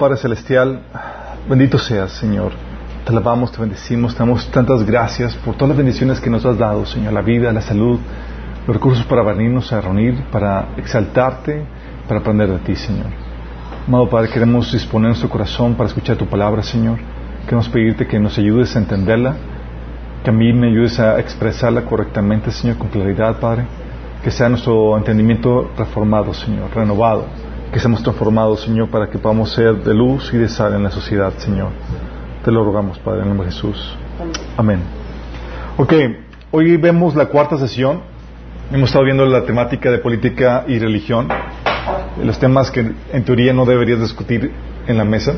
Padre Celestial, bendito seas, Señor. Te alabamos, te bendecimos, te damos tantas gracias por todas las bendiciones que nos has dado, Señor, la vida, la salud, los recursos para venirnos a reunir, para exaltarte, para aprender de ti, Señor. Amado Padre, queremos disponer nuestro corazón para escuchar tu palabra, Señor. Queremos pedirte que nos ayudes a entenderla, que a mí me ayudes a expresarla correctamente, Señor, con claridad, Padre. Que sea nuestro entendimiento reformado, Señor, renovado. Que seamos transformados, Señor, para que podamos ser de luz y de sal en la sociedad, Señor. Te lo rogamos, Padre, en el nombre de Jesús. Amén. Ok, hoy vemos la cuarta sesión. Hemos estado viendo la temática de política y religión. Los temas que en teoría no deberías discutir en la mesa.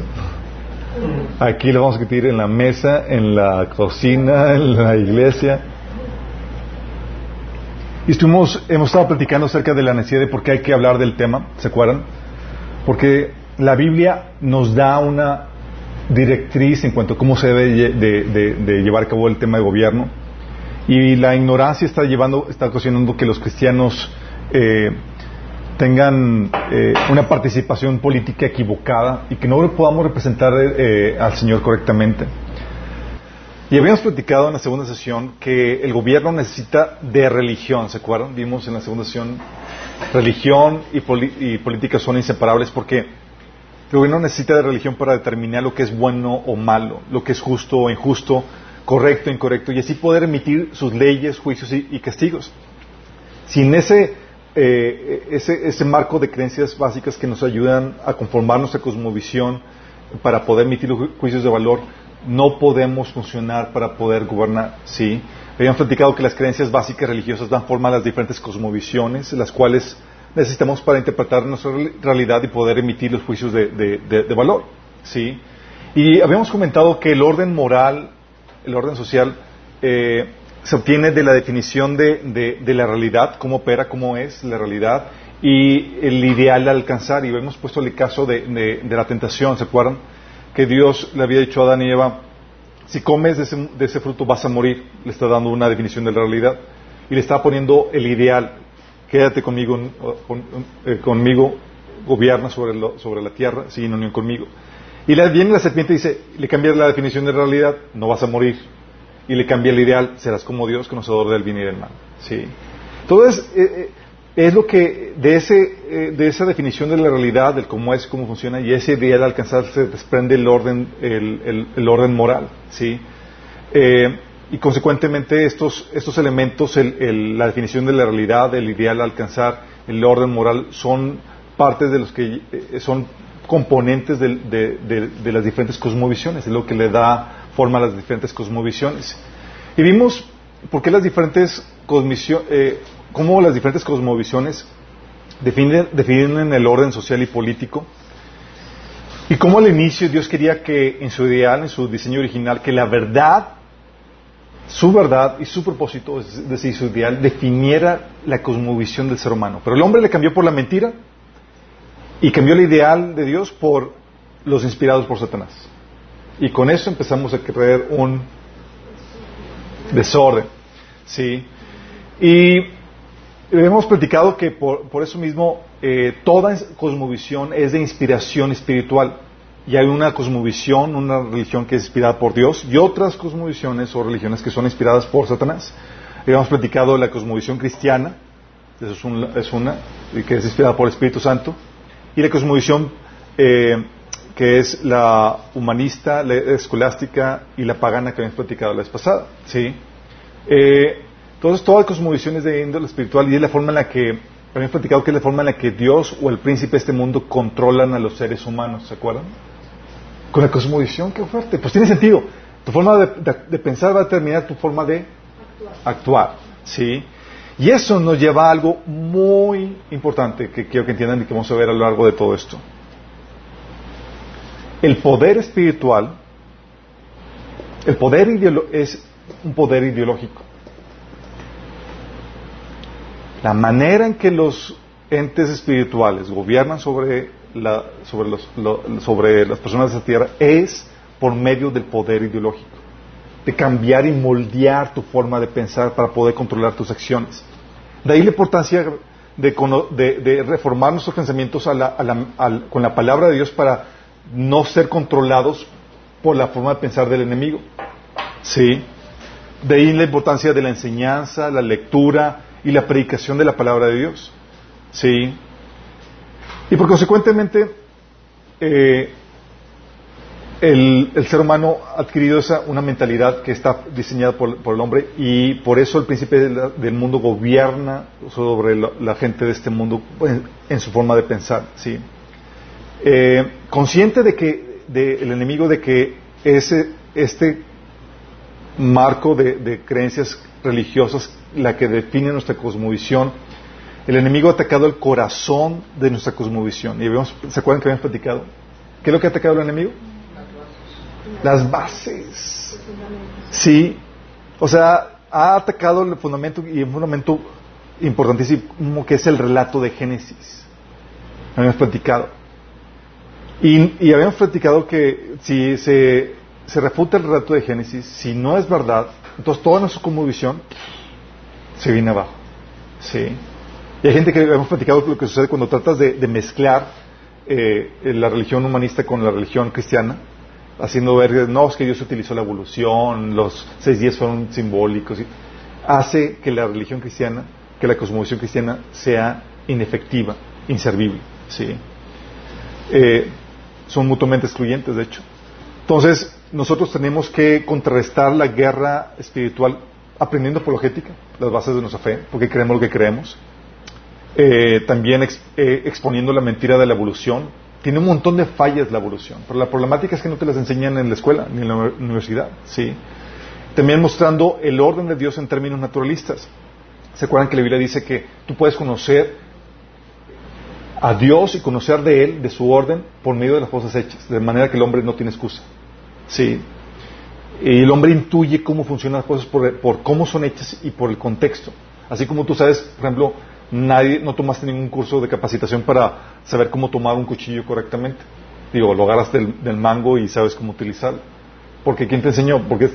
Aquí lo vamos a discutir en la mesa, en la cocina, en la iglesia. Y estuvimos, hemos estado platicando acerca de la necesidad de por qué hay que hablar del tema, ¿se acuerdan? Porque la Biblia nos da una directriz en cuanto a cómo se debe de llevar a cabo el tema de gobierno. Y la ignorancia está llevando, está ocasionando que los cristianos eh, tengan eh, una participación política equivocada y que no podamos representar eh, al Señor correctamente. Y habíamos platicado en la segunda sesión que el gobierno necesita de religión, ¿se acuerdan? Vimos en la segunda sesión, religión y, y política son inseparables porque el gobierno necesita de religión para determinar lo que es bueno o malo, lo que es justo o injusto, correcto o incorrecto, y así poder emitir sus leyes, juicios y, castigos. Sin ese, eh, ese, ese marco de creencias básicas que nos ayudan a conformar nuestra cosmovisión para poder emitir los ju- juicios de valor, no podemos funcionar para poder gobernar, ¿sí? Habían platicado que las creencias básicas religiosas dan forma a las diferentes cosmovisiones, las cuales necesitamos para interpretar nuestra reali- realidad y poder emitir los juicios de, valor, ¿sí? Y habíamos comentado que el orden moral, el orden social, eh, se obtiene de la definición de, la realidad, cómo opera, cómo es la realidad, y el ideal a alcanzar. Y hemos puesto el caso de, de- de la tentación, ¿se acuerdan? Que Dios le había dicho a Adán y Eva, si comes de ese, de ese fruto vas a morir. Le está dando una definición de la realidad. Y le está poniendo el ideal. Quédate conmigo, con- eh, conmigo gobierna sobre, lo- sobre la tierra, sí, en unión conmigo. Y la, viene la serpiente y dice, le cambia la definición de realidad, no vas a morir. Y le cambia el ideal, serás como Dios, conocedor del bien y del mal. Sí. Entonces, eh, eh, es lo que de, ese, eh, de esa definición de la realidad, del cómo es, cómo funciona, y ese ideal alcanzar se desprende el orden, el, el- orden moral. ¿sí? Eh, y consecuentemente estos, estos elementos, el- la definición de la realidad, el ideal alcanzar, el orden moral, son partes de los que eh, son componentes de, de- de las diferentes cosmovisiones, es lo que le da forma a las diferentes cosmovisiones. Y vimos por qué las diferentes cosmisio- eh, cómo las diferentes cosmovisiones definen, definen el orden social y político. Y cómo al inicio Dios quería que en su ideal, en su diseño original, que la verdad, su verdad y su propósito, es decir, su ideal, definiera la cosmovisión del ser humano. Pero el hombre le cambió por la mentira y cambió el ideal de Dios por los inspirados por Satanás. Y con eso empezamos a creer un Desorden. Sí. Y hemos platicado que por, por eso mismo eh, toda cosmovisión es de inspiración espiritual. Y hay una cosmovisión, una religión que es inspirada por Dios y otras cosmovisiones o religiones que son inspiradas por Satanás. Hemos platicado la cosmovisión cristiana, eso es una, que es inspirada por el Espíritu Santo, y la cosmovisión eh, que es la humanista, la escolástica y la pagana que habíamos platicado la vez pasada. ¿sí? Eh, entonces, todas las cosmovisiones de índole espiritual y es la forma en la que, habíamos platicado que es la forma en la que Dios o el príncipe de este mundo controlan a los seres humanos, ¿se acuerdan? Con la cosmovisión, qué fuerte. Pues tiene sentido. Tu forma de, pensar va a determinar tu forma de actuar. ¿sí? Y eso nos lleva a algo muy importante que quiero que entiendan y que vamos a ver a lo largo de todo esto. El poder espiritual, el poder es un poder ideológico. La manera en que los entes espirituales gobiernan sobre, sobre, las personas de esta tierra es por medio del poder ideológico, de cambiar y moldear tu forma de pensar para poder controlar tus acciones. De ahí la importancia de, reformar nuestros pensamientos con la palabra de Dios para no ser controlados por la forma de pensar del enemigo. ¿Sí? De ahí la importancia de la enseñanza, la lectura y la predicación de la palabra de Dios. ¿Sí? Y por consecuentemente, eh, el, ser humano ha adquirido esa, una mentalidad que está diseñada por, el hombre y por eso el príncipe del mundo gobierna sobre la, gente de este mundo en, su forma de pensar. ¿sí? Eh, consciente de que el enemigo de que ese, este marco de, creencias religiosas la que define nuestra cosmovisión, el enemigo ha atacado el corazón de nuestra cosmovisión. Y ¿Se acuerdan que habíamos platicado? ¿Qué es lo que ha atacado el enemigo? Las bases. Sí. O sea, ha atacado el fundamento y un fundamento importantísimo que es el relato de Génesis. Habíamos platicado. Y, habíamos platicado que si se, refuta el relato de Génesis, si no es verdad, entonces toda nuestra visión se viene abajo. ¿Sí? Y hay gente que hemos platicado lo que sucede cuando tratas de, mezclar eh, la religión humanista con la religión cristiana, haciendo ver, no, es que Dios utilizó la evolución, los seis días fueron simbólicos, hace que la religión cristiana, que la cosmovisión cristiana sea inefectiva, inservible. ¿sí? Eh, son mutuamente excluyentes, de hecho. Entonces, nosotros tenemos que contrarrestar la guerra espiritual aprendiendo apologética, las bases de nuestra fe, porque creemos lo que creemos. Eh, también eh, exponiendo la mentira de la evolución. Tiene un montón de fallas la evolución, pero la problemática es que no te las enseñan en la escuela ni en la universidad. ¿sí? También mostrando el orden de Dios en términos naturalistas. ¿Se acuerdan que la Biblia dice que tú puedes conocer a Dios y conocer de Él, de su orden, por medio de las cosas hechas, de manera que el hombre no tiene excusa. Sí. Y el hombre intuye cómo funcionan las cosas por, cómo son hechas y por el contexto. Así como tú sabes, por ejemplo, nadie, no tomaste ningún curso de capacitación para saber cómo tomar un cuchillo correctamente. Digo, lo agarras del, mango y sabes cómo utilizarlo. Porque ¿quién te enseñó? Porque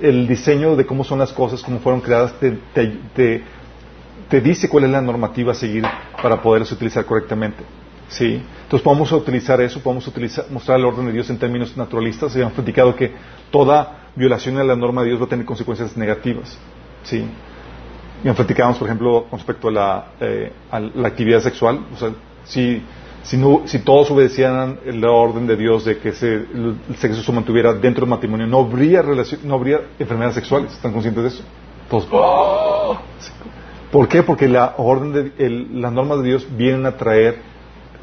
el diseño de cómo son las cosas, cómo fueron creadas, te, te, te dice cuál es la normativa a seguir para poderlas utilizar correctamente. ¿Sí? Entonces podemos utilizar eso, podemos utilizar, mostrar el orden de Dios en términos naturalistas. Y hemos platicado que toda violación de la norma de Dios va a tener consecuencias negativas. ¿Sí? Y por ejemplo, con respecto a la, eh, actividad sexual. O sea, si, si, no, si todos obedecieran el orden de Dios de que el sexo se mantuviera dentro del matrimonio, no habría, no habría enfermedades sexuales. ¿Están conscientes de eso? Todos. ¡Oh! ¿Por qué? Porque la orden de, las normas de Dios vienen a traer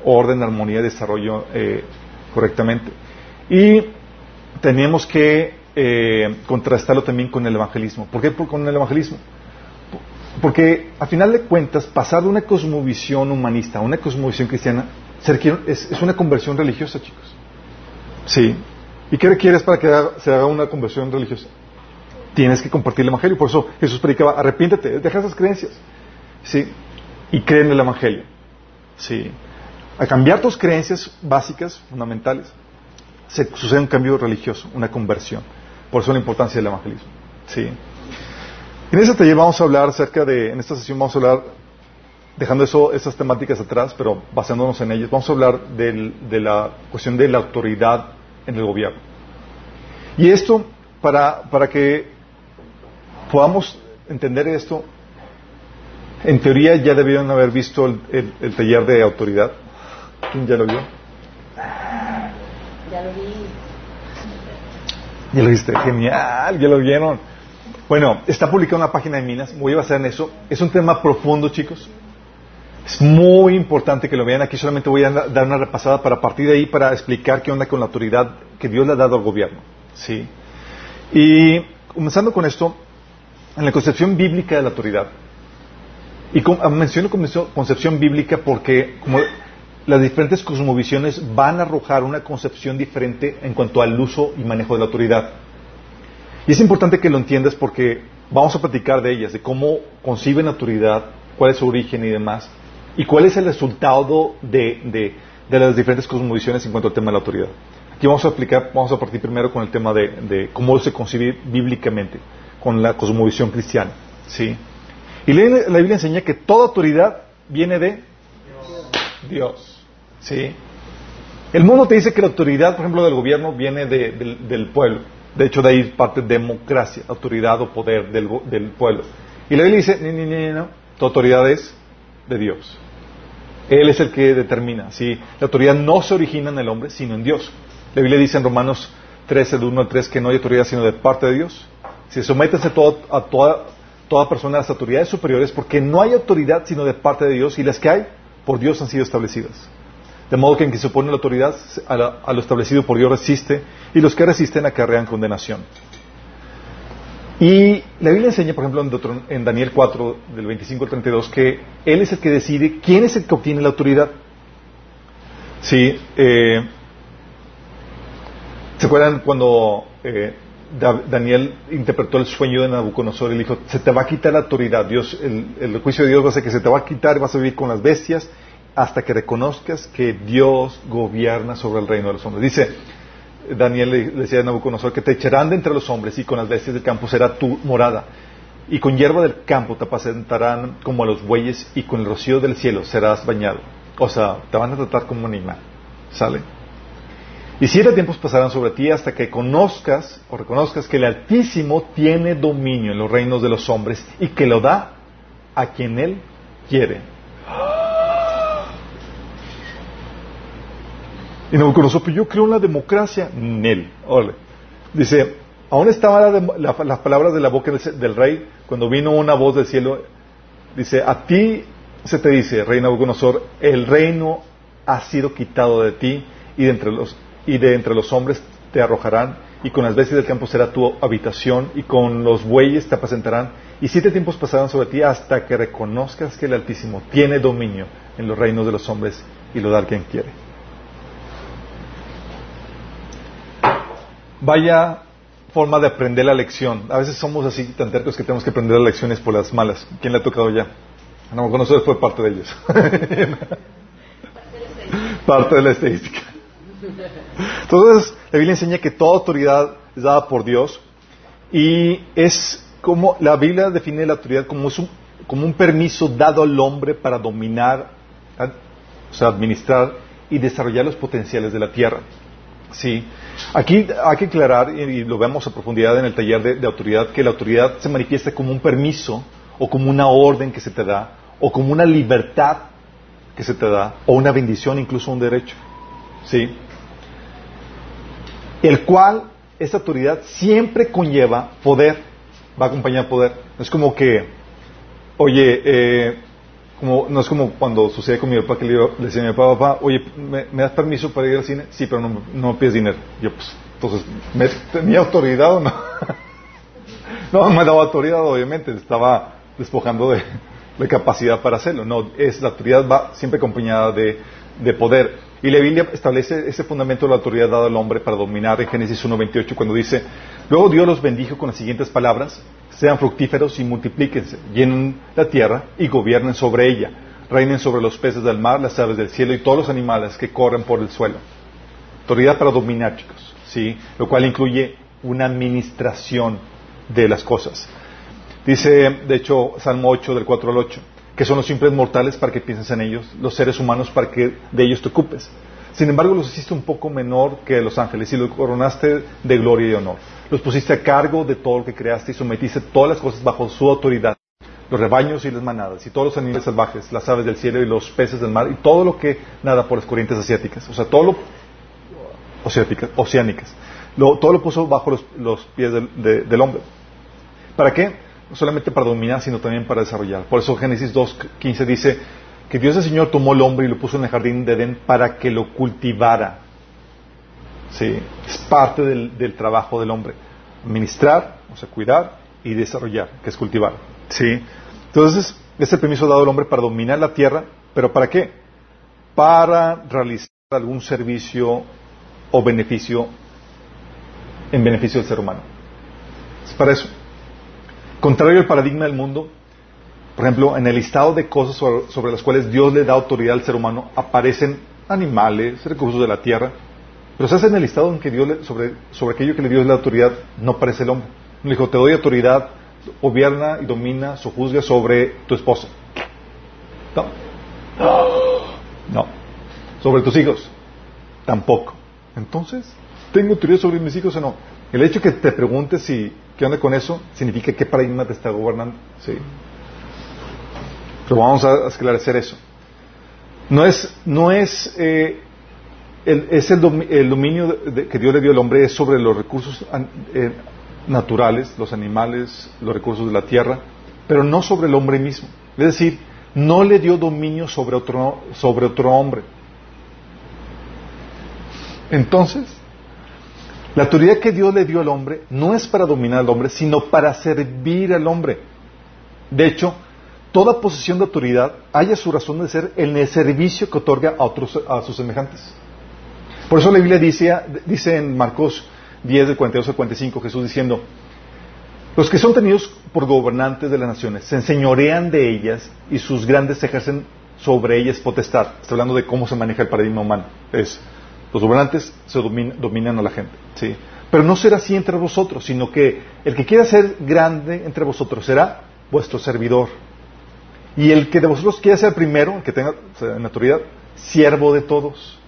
orden, armonía desarrollo eh, correctamente. Y tenemos que eh, contrastarlo también con el evangelismo. ¿Por qué con el evangelismo? Porque a final de cuentas, pasar de una cosmovisión humanista a una cosmovisión cristiana es, es una conversión religiosa, chicos. Sí. ¿Y qué requieres para que se haga una conversión religiosa? Tienes que compartir el Evangelio. Por eso Jesús predicaba, arrepiéntete, deja esas creencias. ¿Sí? Y cree en el Evangelio. ¿Sí? A cambiar tus creencias básicas, fundamentales, se sucede un cambio religioso, una conversión. Por eso la importancia del evangelismo. ¿Sí? En este taller vamos a hablar acerca de, en esta sesión vamos a hablar, dejando eso, esas temáticas atrás, pero basándonos en ellas, vamos a hablar del- de la cuestión de la autoridad en el gobierno. Y esto, para, para que podamos entender esto, en teoría ya debieron haber visto el, el- el taller de autoridad. ¿Quién ya lo vio? Ya lo vi. Ya lo viste, genial, ya lo vieron. Bueno, está publicado en la página de Minas, voy a basar en eso. Es un tema profundo, chicos. Es muy importante que lo vean. Aquí solamente voy a dar una repasada para partir de ahí para explicar qué onda con la autoridad que Dios le ha dado al gobierno. ¿Sí? Y comenzando con esto, en la concepción bíblica de la autoridad, y ah, menciono concepción- bíblica porque las diferentes cosmovisiones van a arrojar una concepción diferente en cuanto al uso y manejo de la autoridad. Y es importante que lo entiendas porque vamos a platicar de ellas, de cómo conciben la autoridad, cuál es su origen y demás, y cuál es el resultado de, de- las diferentes cosmovisiones en cuanto al tema de la autoridad. Aquí vamos a explicar, vamos a partir primero con el tema de cómo se concibe bíblicamente, con la cosmovisión cristiana. ¿sí? Y la, la Biblia enseña que toda autoridad viene de Dios. ¿sí? El mundo te dice que la autoridad, por ejemplo, del gobierno viene de- del, pueblo. De hecho, de ahí parte democracia, autoridad o poder del, pueblo. Y la Biblia dice, no, no, no, tu autoridad es de Dios. Él es el que determina. ¿sí? La autoridad no se origina en el hombre, sino en Dios. La Biblia dice en Romanos 13, del 1 al 3, que no hay autoridad sino de parte de Dios. Si sométese todo, a toda, toda persona a las autoridades superiores, porque no hay autoridad sino de parte de Dios, y las que hay, por Dios han sido establecidas. De modo que en que se opone la autoridad a, lo establecido por Dios resiste, y los que resisten acarrean condenación. Y la Biblia enseña, por ejemplo, en, en Daniel 4, del 25 al 32, que Él es el que decide quién es el que obtiene la autoridad. Sí, eh, ¿se acuerdan cuando eh, Daniel interpretó el sueño de Nabucodonosor y le dijo, se te va a quitar la autoridad, Dios, el, juicio de Dios va a ser que se te va a quitar vas a vivir con las bestias hasta que reconozcas que Dios gobierna sobre el reino de los hombres. Dice, Daniel le le decía a Nabucodonosor que te echarán de entre los hombres y con las bestias del campo será tu morada. Y con hierba del campo te apacentarán como a los bueyes y con el rocío del cielo serás bañado. O sea, te van a tratar como un animal. ¿Sale? Y siete tiempos pasarán sobre ti hasta que conozcas o reconozcas que el Altísimo tiene dominio en los reinos de los hombres y que lo da a quien Él quiere. Y Nabucodonosor, pero yo creo en la democracia. Nel. Órale. Dice, aún estaban la la- las palabras de la boca del, del rey cuando vino una voz del cielo. Dice, a ti se te dice, rey Nabucodonosor, el reino ha sido quitado de ti y de entre los, y de entre los hombres te arrojarán y con las bestias del campo será tu habitación y con los bueyes te apacentarán y siete tiempos pasarán sobre ti hasta que reconozcas que el Altísimo tiene dominio en los reinos de los hombres y lo da a quien quiere. Vaya forma de aprender la lección. A veces somos así tan tercos que tenemos que aprender las lecciones por las malas. ¿Quién le ha tocado ya? No, nosotros fue parte de ellos. parte de la estadística. Entonces, la Biblia enseña que toda autoridad es dada por Dios y es como la Biblia define la autoridad como, un, permiso dado al hombre para dominar, ad- o sea, administrar y desarrollar los potenciales de la tierra. Sí. Aquí hay que aclarar, y y lo vemos a profundidad en el taller de, de autoridad, que la autoridad se manifiesta como un permiso o como una orden que se te da o como una libertad que se te da o una bendición, incluso un derecho. ¿Sí? El cual, esta autoridad siempre conlleva poder, va a acompañar poder. No es como que, oye, eh, como, no es como cuando sucede con mi papá que le, digo- decía a mi papá, papá, oye, ¿me, das permiso para ir al cine? Sí, pero no, no pides dinero. Yo, pues, entonces, ¿me, ¿tenía autoridad o no? no, me daba autoridad, obviamente, estaba despojando de, de capacidad para hacerlo. No, es la autoridad va siempre acompañada de, de poder. Y la Biblia establece ese fundamento de la autoridad dada al hombre para dominar en Génesis 1.28 cuando dice, luego Dios los bendijo con las siguientes palabras, sean fructíferos y multiplíquense, llenen la tierra y gobiernen sobre ella, reinen sobre los peces del mar, las aves del cielo y todos los animales que corren por el suelo. Autoridad para dominar, chicos, ¿sí? Lo cual incluye una administración de las cosas. Dice, de hecho, Salmo 8 del 4 al 8, que son los simples mortales para que pienses en ellos, los seres humanos para que de ellos te ocupes. Sin embargo, los hiciste un poco menor que los ángeles y los coronaste de gloria y honor. Los pusiste a cargo de todo lo que creaste y sometiste todas las cosas bajo su autoridad. Los rebaños y las manadas, y todos los animales salvajes, las aves del cielo y los peces del mar, y todo lo que nada por las corrientes asiáticas. O sea, todo lo oceánicas. todo lo puso bajo los, pies del, hombre. ¿Para qué? No solamente para dominar, sino también para desarrollar. Por eso Génesis 2.15 dice que Dios el Señor tomó el hombre y lo puso en el jardín de Edén para que lo cultivara. ¿Sí? Es parte del, trabajo del hombre. Administrar, o sea, cuidar y desarrollar, que es cultivar. ¿Sí? Entonces, es el permiso dado al hombre para dominar la tierra, pero ¿para qué? Para realizar algún servicio o beneficio en beneficio del ser humano. Es para eso. Contrario al paradigma del mundo, por ejemplo, en el listado de cosas sobre, las cuales Dios le da autoridad al ser humano, aparecen animales, recursos de la tierra, pero se hace en el listado en que Dios sobre, sobre aquello que le dio la autoridad, no aparece el hombre. Le dijo, te doy autoridad, gobierna y domina, sojuzga sobre tu esposa. No. No. Sobre tus hijos. Tampoco. Entonces, ¿tengo autoridad sobre mis hijos o no? El hecho que te preguntes si qué onda con eso significa qué paradigma te está gobernando. ¿sí? Pero vamos a esclarecer eso. No es, no es, eh, el, es el, dominio que Dios le dio al hombre es sobre los recursos eh, naturales, los animales, los recursos de la tierra, pero no sobre el hombre mismo. Es decir, no le dio dominio sobre otro, sobre otro hombre. Entonces, la autoridad que Dios le dio al hombre no es para dominar al hombre, sino para servir al hombre. De hecho, toda posición de autoridad haya su razón de ser en el servicio que otorga a, otros, a sus semejantes. Por eso la Biblia dice, dice en Marcos 10, del 42 al 45, Jesús diciendo, los que son tenidos por gobernantes de las naciones se enseñorean de ellas y sus grandes ejercen sobre ellas potestad. Está hablando de cómo se maneja el paradigma humano. Es, los gobernantes se dominan a la gente, ¿sí? Pero no será así entre vosotros, sino que el que quiera ser grande entre vosotros será vuestro servidor. Y el que de vosotros quiera ser primero, el que tenga en autoridad, siervo de todos.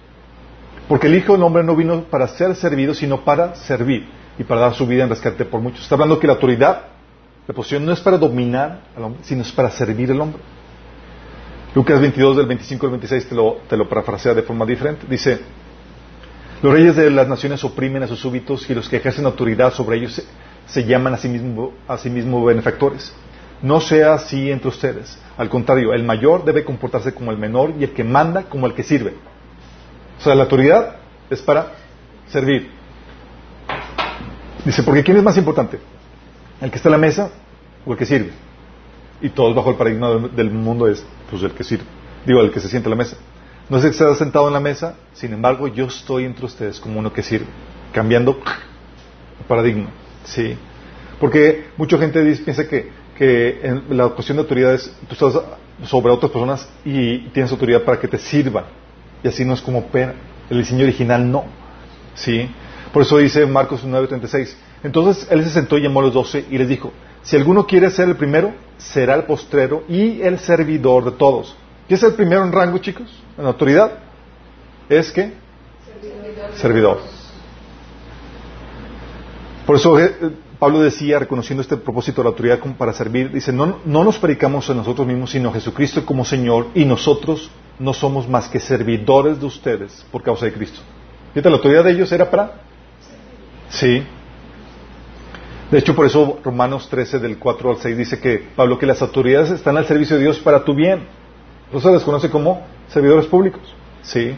Porque el Hijo del Hombre no vino para ser servido, sino para servir y para dar su vida en rescate por muchos. Está hablando que la autoridad, la posición no es para dominar al hombre, sino es para servir al hombre. Lucas 22 del 25 al 26 te lo, te lo parafrasea de forma diferente. Dice, los reyes de las naciones oprimen a sus súbitos y los que ejercen autoridad sobre ellos se, llaman a sí, mismo, a sí mismo benefactores. No sea así entre ustedes. Al contrario, el mayor debe comportarse como el menor y el que manda como el que sirve. O sea, la autoridad es para servir. Dice, porque ¿quién es más importante? ¿El que está en la mesa o el que sirve? Y todos bajo el paradigma del mundo es, pues el que sirve. Digo, el que se siente en la mesa. No sé que está sentado en la mesa, sin embargo, yo estoy entre ustedes como uno que sirve, cambiando el paradigma. Sí. Porque mucha gente piensa que, que en la cuestión de autoridad es, tú estás sobre otras personas y tienes autoridad para que te sirvan. Y así no es como opera. El diseño original no. ¿Sí? Por eso dice Marcos 9:36. Entonces él se sentó y llamó a los doce y les dijo, si alguno quiere ser el primero, será el postrero y el servidor de todos. ¿Qué es el primero en rango, chicos? En autoridad. Es que servidor. Por eso eh, Pablo decía, reconociendo este propósito de la autoridad como para servir, dice, no, no nos predicamos a nosotros mismos, sino a Jesucristo como Señor, y nosotros no somos más que servidores de ustedes por causa de Cristo. Fíjate, la autoridad de ellos era para... Sí. De hecho, por eso Romanos 13, del 4 al 6, dice que Pablo, que las autoridades están al servicio de Dios para tu bien. Eso se les conoce como servidores públicos. Sí.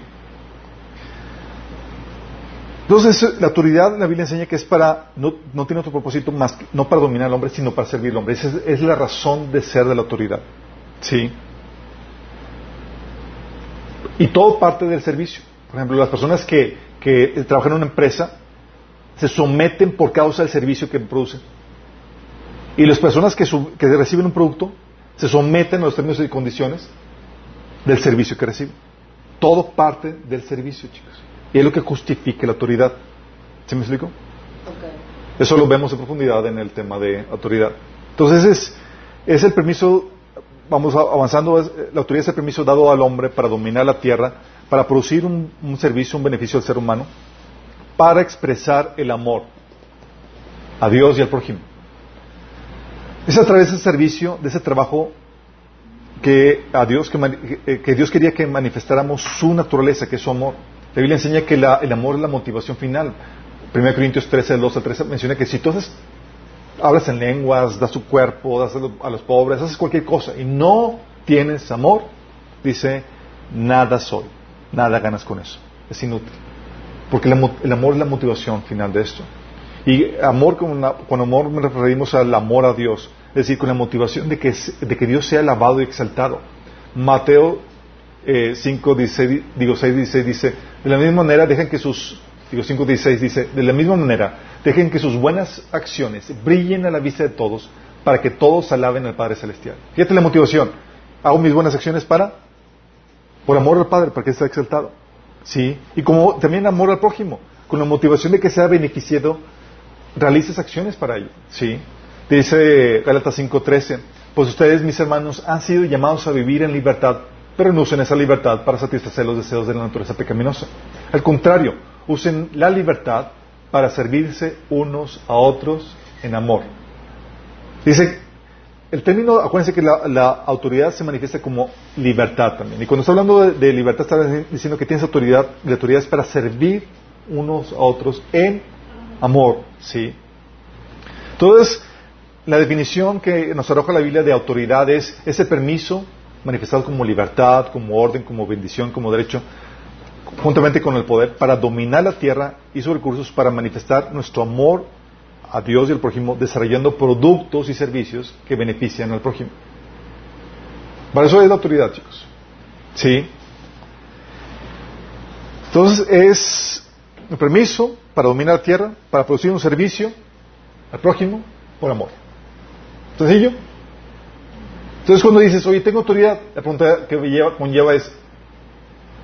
Entonces, la autoridad, la Biblia enseña que es para, no, no tiene otro propósito más, que, no para dominar al hombre, sino para servir al hombre. Esa es, es, la razón de ser de la autoridad. Sí. Y todo parte del servicio. Por ejemplo, las personas que, que trabajan en una empresa se someten por causa del servicio que producen. Y las personas que, que reciben un producto se someten a los términos y condiciones del servicio que reciben. Todo parte del servicio, chicos. Y es lo que justifica la autoridad. ¿Sí me explico? Eso lo vemos en profundidad en el tema de autoridad. Entonces es, es el permiso, vamos avanzando, es- la autoridad es el permiso dado al hombre para dominar la tierra, para producir un, un servicio, un beneficio al ser humano, para expresar el amor a Dios y al prójimo. Es a través de ese servicio, de ese trabajo que a Dios que, mani- que- que Dios quería que manifestáramos su naturaleza, que es su amor. La Biblia enseña que la- el amor es la motivación final. 1 Corintios 13, del 2 al 13 menciona que si tú hablas en lenguas, das tu cuerpo, das a lo- a los pobres, haces cualquier cosa y no tienes amor, dice, nada soy, nada ganas con eso. Es inútil. Porque el amo- el amor es la motivación final de esto. Y amor, con, amor me referimos al amor a Dios, es decir, con la motivación de que, de que Dios sea alabado y exaltado. Mateo eh, 5, 16, digo 6, 16 dice, de la misma manera dejen que sus, digo 5, 16 dice, de la misma manera dejen que sus buenas acciones brillen a la vista de todos para que todos alaben al Padre Celestial. Fíjate la motivación. Hago mis buenas acciones para, por amor al Padre, para que sea exaltado. ¿Sí? Y como también amor al prójimo, con la motivación de que sea beneficiado, realices acciones para ello. ¿Sí? Dice Gálatas 5:13, pues ustedes, mis hermanos, han sido llamados a vivir en libertad, pero no usen esa libertad para satisfacer los deseos de la naturaleza pecaminosa. Al contrario, usen la libertad para servirse unos a otros en amor. Dice, el término, acuérdense que la, autoridad se manifiesta como libertad también. Y cuando está hablando de, de libertad, está diciendo que tienes autoridad, la autoridad es para servir unos a otros en amor, ¿sí? Entonces, la definición que nos arroja la Biblia de autoridad es ese permiso manifestado como libertad, como orden, como bendición, como derecho, juntamente con el poder para dominar la tierra y sus recursos para manifestar nuestro amor a Dios y al prójimo, desarrollando productos y servicios que benefician al prójimo. Para eso es la autoridad, chicos. ¿Sí? Entonces es el permiso para dominar la tierra, para producir un servicio al prójimo por amor. ¿Sencillo? Entonces cuando dices, oye, tengo autoridad, la pregunta que lleva, conlleva es,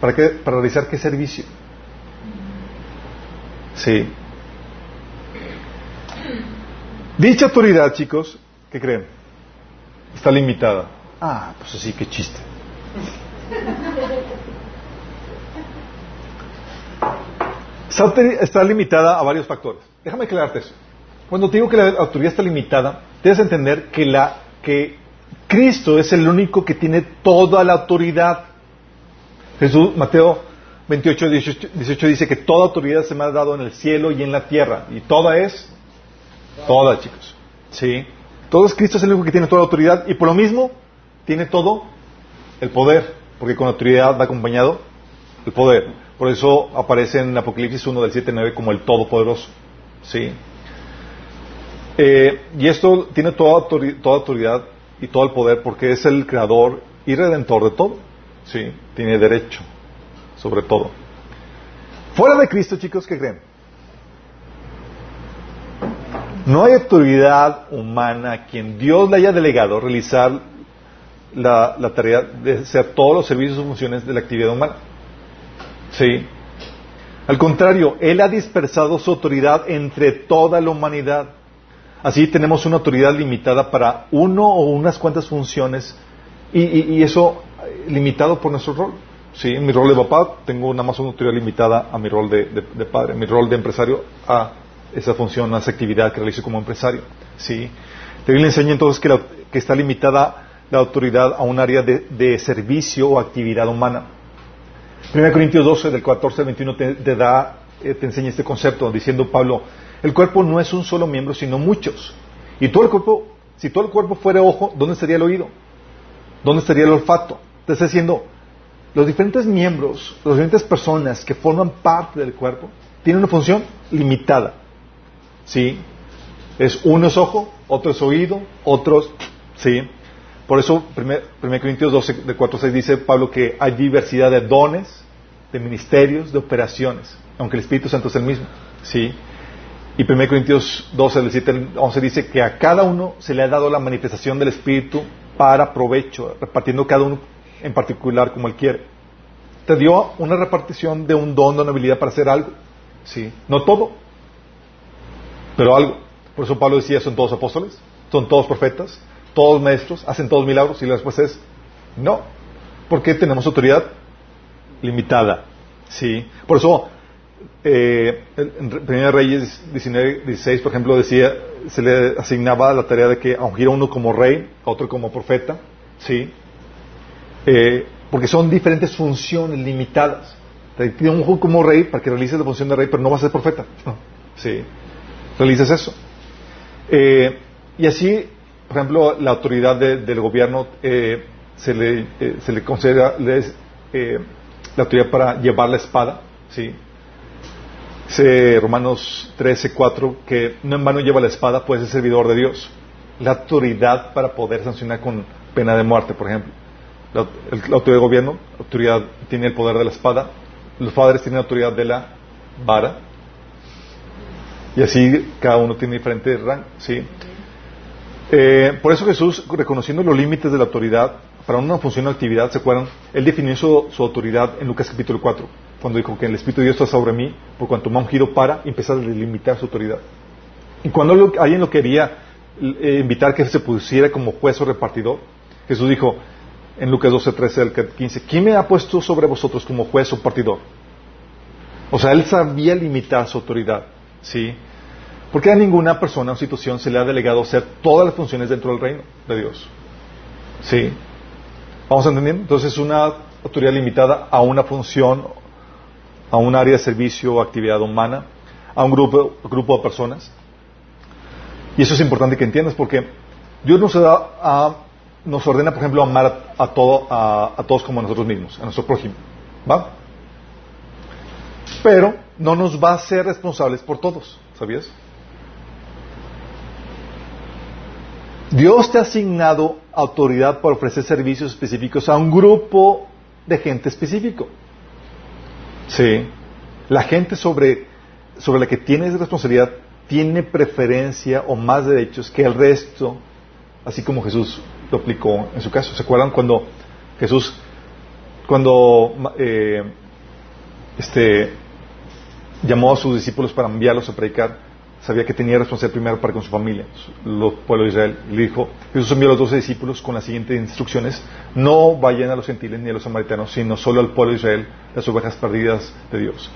¿para qué? Para realizar qué servicio. Sí. Dicha autoridad, chicos, ¿qué creen? Está limitada. Ah, pues así, qué chiste. Está limitada a varios factores. Déjame aclararte eso. Cuando te digo que la autoridad está limitada, debes entender que, la, que Cristo es el único que tiene toda la autoridad. Jesús, Mateo 28, 18, 18 dice que toda autoridad se me ha dado en el cielo y en la tierra. Y toda es, toda, chicos. ¿Sí? Todo es Cristo es el único que tiene toda la autoridad y por lo mismo tiene todo el poder, porque con autoridad va acompañado el poder. Por eso aparece en Apocalipsis 1 del 7 al 9 como el Todopoderoso. ¿Sí? Eh, y esto tiene toda, autori- toda autoridad y todo el poder porque es el creador y redentor de todo. Sí, tiene derecho sobre todo. Fuera de Cristo, chicos, ¿qué creen? No hay autoridad humana a quien Dios le haya delegado realizar la, la tarea de hacer todos los servicios o funciones de la actividad humana. Sí. Al contrario, Él ha dispersado su autoridad entre toda la humanidad. Así tenemos una autoridad limitada para uno o unas cuantas funciones y, y- y eso eh, limitado por nuestro rol. Sí, en mi rol de papá tengo nada más una autoridad limitada a mi rol de, padre, mi rol de empresario a esa función, a esa actividad que realizo como empresario. Sí. La Biblia enseña entonces que, la- que está limitada la autoridad a un área de, de servicio o actividad humana. 1 Corintios 12, del 14 al 21, te, te da, eh, te enseña este concepto, diciendo Pablo, el cuerpo no es un solo miembro, sino muchos. Y todo el cuerpo, si todo el cuerpo fuera ojo, ¿dónde estaría el oído? ¿Dónde estaría el olfato? Te está diciendo, los diferentes miembros, las diferentes personas que forman parte del cuerpo, tienen una función limitada. ¿Sí? Es uno es ojo, otro es oído, otros, ¿sí? Por eso, 1 Corintios 12, de 4 a 6 dice Pablo que hay diversidad de dones, de ministerios, de operaciones, aunque el Espíritu Santo es el mismo. ¿Sí? Y 1 Corintios 12, del 7 al 11 dice que a cada uno se le ha dado la manifestación del Espíritu para provecho, repartiendo cada uno en particular como él quiere. Te dio una repartición de un don, de una habilidad para hacer algo. ¿Sí? No todo, pero algo. Por eso Pablo decía, ¿son todos apóstoles? son todos profetas, todos maestros, hacen todos milagros y la respuesta es no, porque tenemos autoridad limitada. Sí, por eso eh, en Primera Reyes 19, 16, por ejemplo, decía, se le asignaba la tarea de que ungir a uno como rey, a otro como profeta, sí, eh, porque son diferentes funciones limitadas. Te pide un como rey para que realices la función de rey, pero no vas a ser profeta. Sí, realices eso. Eh, y así, por ejemplo, la autoridad del gobierno eh, se, le, se le considera la autoridad para llevar la espada, ¿sí? Dice Romanos 13, 4, que no en vano lleva la espada, puede ser servidor de Dios. La autoridad para poder sancionar con pena de muerte, por ejemplo. La, la autoridad de gobierno, la autoridad tiene el poder de la espada, los padres tienen la autoridad de la vara, y así cada uno tiene diferente rango, ¿sí? Eh, por eso Jesús, reconociendo los límites de la autoridad, para una función o actividad, ¿se acuerdan? Él definió su, autoridad en Lucas capítulo 4, cuando dijo que el Espíritu de Dios está sobre mí, por cuanto me ha ungido para empezar a delimitar su autoridad. Y cuando alguien lo quería eh, invitar que se pusiera como juez o repartidor, Jesús dijo en Lucas 12, 13 al 15, ¿quién me ha puesto sobre vosotros como juez o partidor? O sea, él sabía limitar su autoridad. ¿Sí? Porque a ninguna persona o situación se le ha delegado hacer todas las funciones dentro del reino de Dios. ¿Sí? ¿Vamos entendiendo? Entonces es una autoridad limitada a una función, a un área de servicio o actividad humana, a un grupo, grupo de personas. Y eso es importante que entiendas porque Dios nos, da a, nos ordena, por ejemplo, amar a, todo, a, todos como a nosotros mismos, a nuestro prójimo. ¿Va? Pero no nos va a ser responsables por todos, ¿sabías? Dios te ha asignado autoridad para ofrecer servicios específicos a un grupo de gente específico. Sí. La gente sobre, sobre la que tienes responsabilidad tiene preferencia o más derechos que el resto, así como Jesús lo aplicó en su caso. ¿Se acuerdan cuando Jesús, cuando eh, este, llamó a sus discípulos para enviarlos a predicar, sabía que tenía responsabilidad primero para con su familia, el pueblo de Israel. Y le dijo, Jesús envió a los doce discípulos con las siguientes instrucciones, no vayan a los gentiles ni a los samaritanos, sino solo al pueblo de Israel, las ovejas perdidas de Dios.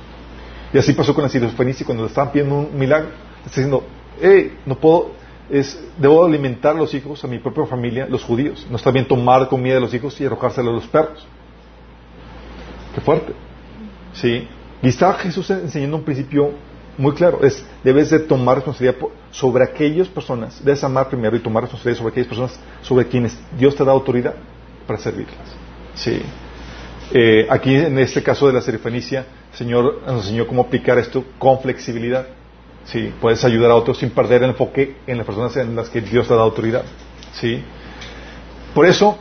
Y así pasó con la Fenicia cuando le estaban pidiendo un milagro, está diciendo, hey, no puedo, es, debo alimentar a los hijos, a mi propia familia, los judíos. No está bien tomar comida de los hijos y arrojársela a los perros. Qué fuerte. Sí. Y está Jesús enseñando un principio muy claro. Es, debes de tomar responsabilidad sobre aquellas personas. Debes amar primero y tomar responsabilidad sobre aquellas personas sobre quienes Dios te da autoridad para servirlas. Sí. Eh, aquí, en este caso de la serifenicia, el Señor nos enseñó cómo aplicar esto con flexibilidad. Sí, puedes ayudar a otros sin perder el enfoque en las personas en las que Dios te da autoridad. Sí. Por eso,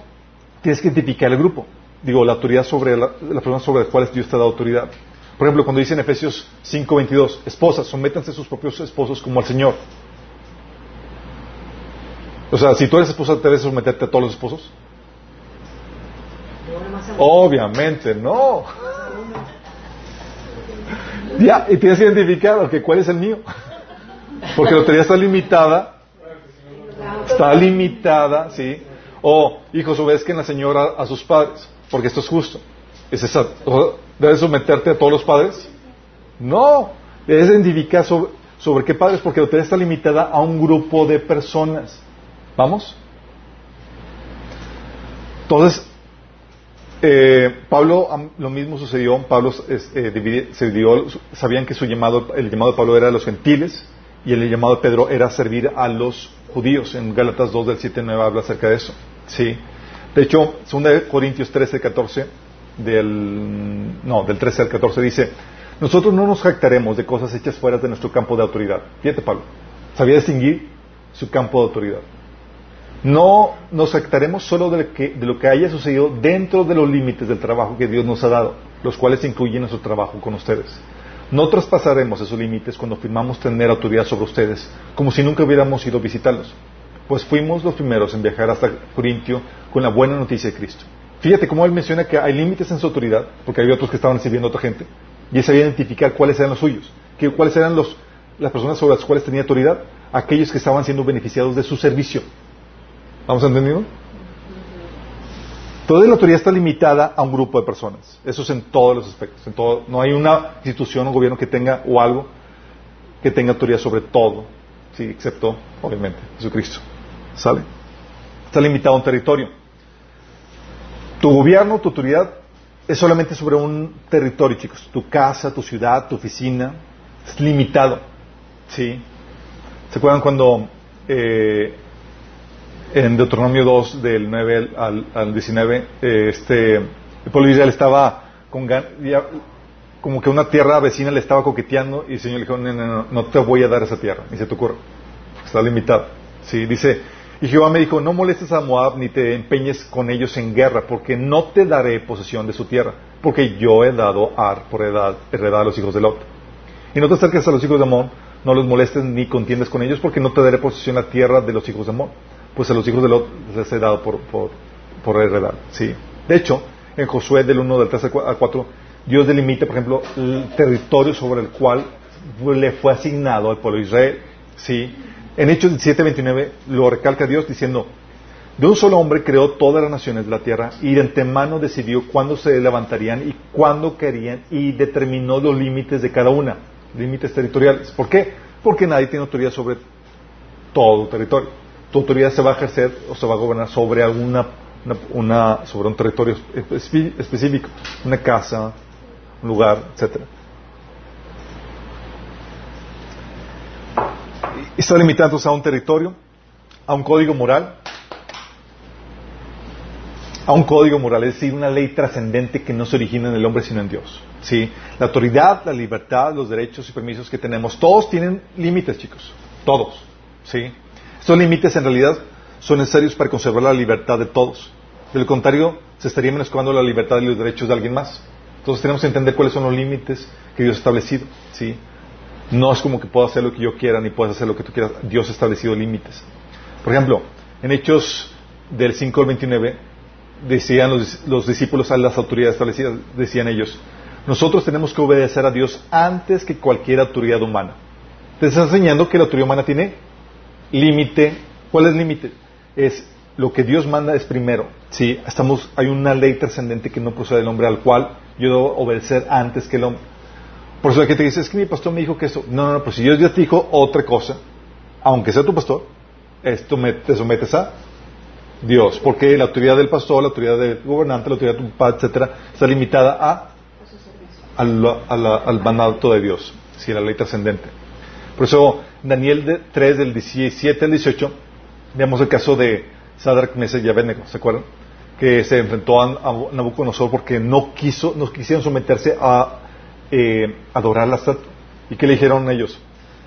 tienes que identificar el grupo. Digo, la autoridad sobre las personas sobre las cuales Dios te da autoridad. Por ejemplo, cuando dice en Efesios 5:22, esposas, sométanse a sus propios esposos como al Señor. O sea, si tú eres esposa, ¿te debes someterte a todos los esposos? Obviamente, no. Ya, y tienes que identificar, ¿cuál es el mío? Porque la autoridad está limitada. Está limitada, ¿sí? O, hijos, obedezcan la señora a sus padres, porque esto es justo. Es esa, ¿Debes someterte a todos los padres? No. Debes identificar sobre, qué padres, porque la autoridad está limitada a un grupo de personas. ¿Vamos? Entonces, eh, Pablo, lo mismo sucedió. Pablo eh, se dividió, sabían que su llamado, el llamado de Pablo era a los gentiles y el llamado de Pedro era servir a los judíos. En Gálatas 2 del 7 9 habla acerca de eso. Sí. De hecho, 2 Corintios 13, 14 del, no, del 13 al 14 dice, nosotros no nos jactaremos de cosas hechas fuera de nuestro campo de autoridad. Fíjate, Pablo, sabía distinguir su campo de autoridad. No nos jactaremos solo de lo, que, de lo que haya sucedido dentro de los límites del trabajo que Dios nos ha dado, los cuales incluyen nuestro trabajo con ustedes. No traspasaremos esos límites cuando firmamos tener autoridad sobre ustedes, como si nunca hubiéramos ido a visitarlos, pues fuimos los primeros en viajar hasta Corintio con la buena noticia de Cristo. Fíjate cómo él menciona que hay límites en su autoridad, porque había otros que estaban sirviendo a otra gente, y él sabía identificar cuáles eran los suyos, que, cuáles eran los, las personas sobre las cuales tenía autoridad. aquellos que estaban siendo beneficiados de su servicio. ¿Vamos entendiendo? Toda la autoridad está limitada a un grupo de personas. Eso es en todos los aspectos. En todo, no hay una institución o gobierno que tenga o algo que tenga autoridad sobre todo, sí, excepto, obviamente, Jesucristo. ¿Sale? Está limitado a un territorio. Tu gobierno, tu autoridad, es solamente sobre un territorio, chicos. Tu casa, tu ciudad, tu oficina, es limitado. ¿Sí? ¿Se acuerdan cuando eh, en Deuteronomio 2, del 9 al, al 19, eh, este, el pueblo Israel estaba con ya- como que una tierra vecina le estaba coqueteando y el Señor le dijo, no, no, no, no te voy a dar esa tierra, ni se te ocurra, porque está limitado. Sí, dice, y Jehová me dijo, no molestes a Moab ni te empeñes con ellos en guerra, porque no te daré posesión de su tierra, porque yo he dado Ar por heredad, a los hijos de Lot. Y no te acerques a los hijos de Amón, no los molestes ni contiendes con ellos, porque no te daré posesión la tierra de los hijos de Amón. Pues a los hijos de Lot les he dado por heredad. Sí. De hecho, en Josué del 1 del 3 al 4, Dios delimita, por ejemplo, el territorio sobre el cual le fue asignado al pueblo de Israel. Sí. En Hechos 17:29 lo recalca Dios diciendo, de un solo hombre creó todas las naciones de la tierra y de antemano decidió cuándo se levantarían y cuándo querían y determinó los límites de cada una, límites territoriales. ¿Por qué? Porque nadie tiene autoridad sobre todo territorio. Tu autoridad se va a ejercer o se va a gobernar sobre alguna, una, sobre un territorio espe- específico, una casa, un lugar, etcétera. Está limitado entonces a un territorio, a un código moral, a un código moral, es decir, una ley trascendente que no se origina en el hombre sino en Dios. ¿sí? La autoridad, la libertad, los derechos y permisos que tenemos, todos tienen límites, chicos, todos. ¿sí? Estos límites en realidad son necesarios para conservar la libertad de todos. De lo contrario, se estaría menoscabando la libertad y los derechos de alguien más. Entonces tenemos que entender cuáles son los límites que Dios ha establecido. ¿sí? No es como que puedo hacer lo que yo quiera ni puedes hacer lo que tú quieras. Dios ha establecido límites. Por ejemplo, en Hechos del 5 al 29, decían los, los discípulos a las autoridades establecidas, decían ellos, nosotros tenemos que obedecer a Dios antes que cualquier autoridad humana. Te está enseñando que la autoridad humana tiene límite. ¿Cuál es el límite? Es lo que Dios manda es primero. Sí, estamos, hay una ley trascendente que no procede del hombre al cual yo debo obedecer antes que el hombre. Por eso que te dice, es que mi pastor me dijo que eso. No, no, no, pues si Dios ya te dijo otra cosa, aunque sea tu pastor, esto me, te sometes a Dios, porque la autoridad del pastor, la autoridad del gobernante, la autoridad de tu padre, etcétera, está limitada a, al, a la- al mandato de Dios, sí, la ley trascendente. Por eso, Daniel de- 3, del 17 al 18, veamos el caso de Sadrach, Mesach y Abednego, ¿se acuerdan? Que se enfrentó a, a Nabucodonosor porque no quiso, no quisieron someterse a eh, adorar la estatua. ¿Y qué le dijeron ellos?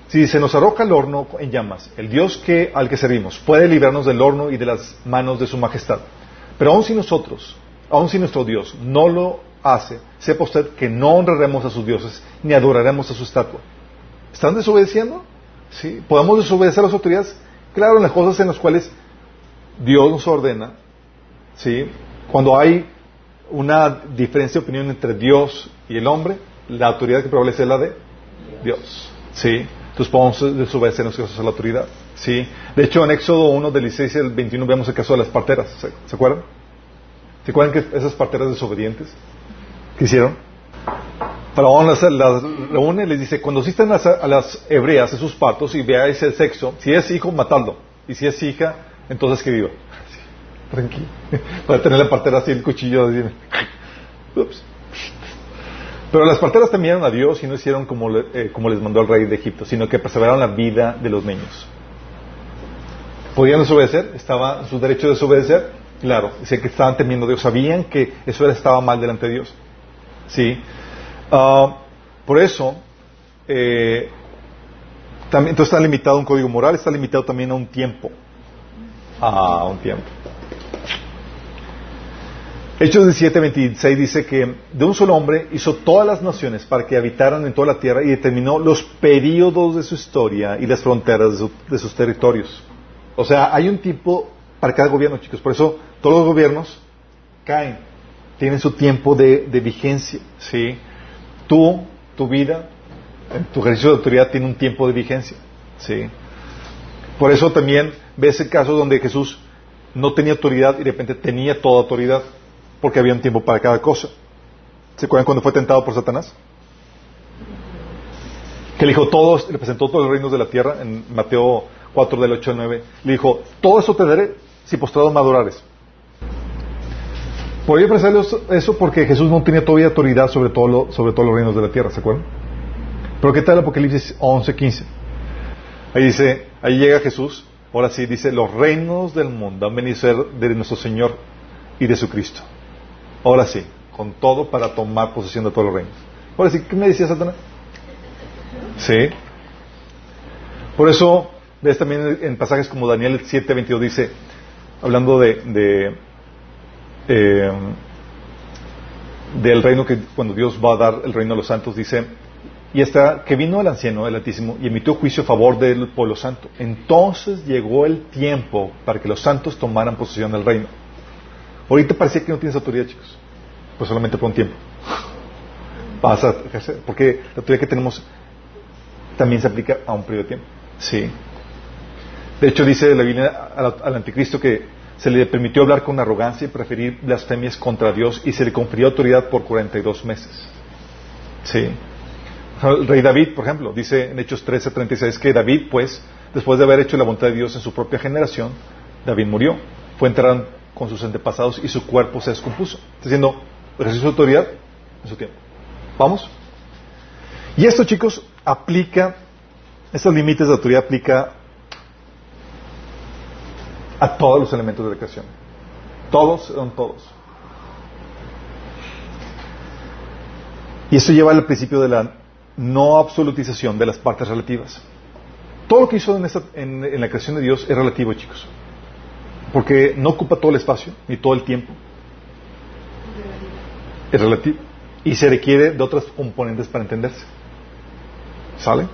Si se nos arroja el horno en llamas, el Dios que, al que servimos puede librarnos del horno y de las manos de su majestad. Pero aun si nosotros, aun si nuestro Dios no lo hace, sepa usted que no honraremos a sus dioses ni adoraremos a su estatua. ¿Están desobedeciendo? ¿Sí? ¿Podemos desobedecer a las autoridades? Claro, en las cosas en las cuales Dios nos ordena, ¿sí? Cuando hay una diferencia de opinión entre Dios y el hombre, la autoridad que prevalece es la de Dios. ¿Sí? Entonces podemos desobedecer a la autoridad. ¿Sí? De hecho, en Éxodo 1, del 16 al 21, vemos el caso de las parteras. ¿Se, acuerdan? ¿Se acuerdan que esas parteras desobedientes? ¿Qué hicieron? Faraón las, las reúne y les dice, cuando asistan las, a las hebreas en sus partos y veáis el sexo, si es hijo, matadlo. Y si es hija, entonces que viva. Tranquilo. Para tener la partera así el cuchillo así. Ups. Pero las parteras temieron a Dios y no hicieron como, le- eh, como les mandó el rey de Egipto, sino que perseveraron la vida de los niños. ¿Podían desobedecer? ¿Estaba en su derecho de desobedecer? Claro. Dice que estaban temiendo a Dios. Sabían que eso estaba mal delante de Dios. Sí. Ah, por eso, eh, también, entonces está limitado a un código moral, está limitado también a un tiempo. A un tiempo. Hechos 17, 26 dice que de un solo hombre hizo todas las naciones para que habitaran en toda la tierra y determinó los períodos de su historia y las fronteras de, su- de sus territorios. O sea, hay un tipo para cada gobierno, chicos. Por eso todos los gobiernos caen, tienen su tiempo de, de vigencia. ¿sí? Tú, tu vida, en tu ejercicio de autoridad tiene un tiempo de vigencia. ¿sí? Por eso también ves el caso donde Jesús no tenía autoridad y de repente tenía toda autoridad, porque había un tiempo para cada cosa. ¿Se acuerdan cuando fue tentado por Satanás? Que le dijo todos, le presentó todos los reinos de la tierra en Mateo 4 del 8 al 9. Le dijo, todo eso te daré si postrado me adorares. Podría pensar eso porque Jesús no tenía todavía autoridad sobre, todo sobre todos los reinos de la tierra, ¿se acuerdan? Pero ¿qué tal Apocalipsis 11, 15? Ahí dice, ahí llega Jesús, ahora sí, dice, los reinos del mundo han venido a ser de nuestro Señor y de su Cristo. Ahora sí, con todo para tomar posesión de todos los reinos. Ahora sí, ¿qué me decía Satanás? Sí. Por eso, ves también en pasajes como Daniel 7, 22 dice, hablando de, eh, del reino que cuando Dios va a dar el reino a los santos, dice, y hasta que vino el anciano, el Altísimo, y emitió juicio a favor del pueblo santo. Entonces llegó el tiempo para que los santos tomaran posesión del reino. Ahorita parecía que no tienes autoridad, chicos. Pues solamente por un tiempo. Pasa, porque la autoridad que tenemos también se aplica a un periodo de tiempo. Sí. De hecho, dice la Biblia al, anticristo que se le permitió hablar con arrogancia y preferir blasfemias contra Dios y se le confirió autoridad por 42 meses. Sí. El rey David, por ejemplo, dice en Hechos 13, 36 que David, pues, después de haber hecho la voluntad de Dios en su propia generación, David murió. Fue enterrado con sus antepasados y su cuerpo se descompuso. Está diciendo, ejerció su autoridad en su tiempo. ¿Vamos? Y esto, chicos, aplica, estos límites de autoridad aplica a todos los elementos de la creación. Todos son todos. Y esto lleva al principio de la no absolutización de las partes relativas. Todo lo que hizo en, en, la creación de Dios es relativo, chicos. Porque no ocupa todo el espacio ni todo el tiempo. Es relativo. Y se requiere de otras componentes para entenderse. ¿Sale?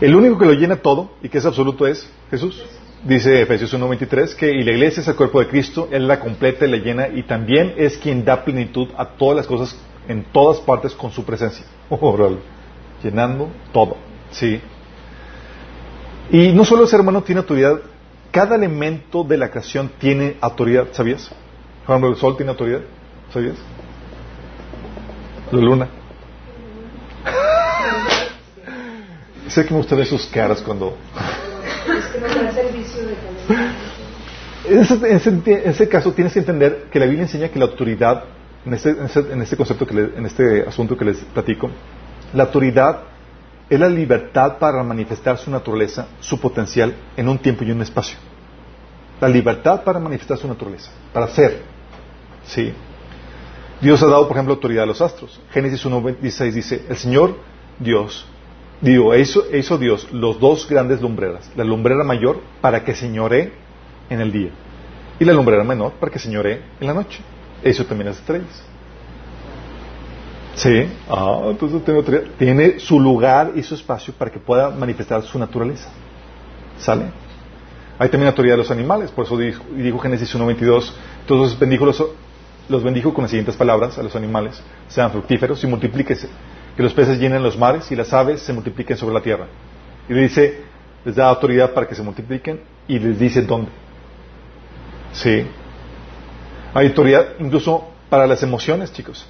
El único que lo llena todo y que es absoluto es Jesús. Dice Efesios 1.23 que y la iglesia es el cuerpo de Cristo, Él la completa y la llena y también es quien da plenitud a todas las cosas en todas partes con su presencia. llenando todo. ¿sí? Y no solo el ser humano tiene autoridad, cada elemento de la creación tiene autoridad, ¿sabías? Por ejemplo, el sol tiene autoridad, ¿sabías? La luna. sé que me gusta ver sus caras cuando... En ese, en ese caso tienes que entender que la Biblia enseña que la autoridad en este, en este, concepto, que en este asunto que les platico, la autoridad es la libertad para manifestar su naturaleza, su potencial, en un tiempo y un espacio. La libertad para manifestar su naturaleza, para ser. Sí. Dios ha dado, por ejemplo, autoridad a los astros. Génesis 1.16 dice, el Señor Dios, digo, hizo, Dios los dos grandes lumbreras, la lumbrera mayor para que señoree en el día y la lumbrera menor para que señoree en la noche. Eso también las estrellas. Sí, ah, entonces tiene, tiene su lugar y su espacio para que pueda manifestar su naturaleza. ¿Sale? Hay también autoridad de los animales, por eso dijo, dijo Génesis 1.22, entonces bendijo los, los bendijo con las siguientes palabras a los animales, sean fructíferos y multiplíquese, que los peces llenen los mares y las aves se multipliquen sobre la tierra. Y le dice, les da autoridad para que se multipliquen y les dice dónde. Sí, hay autoridad incluso para las emociones, chicos.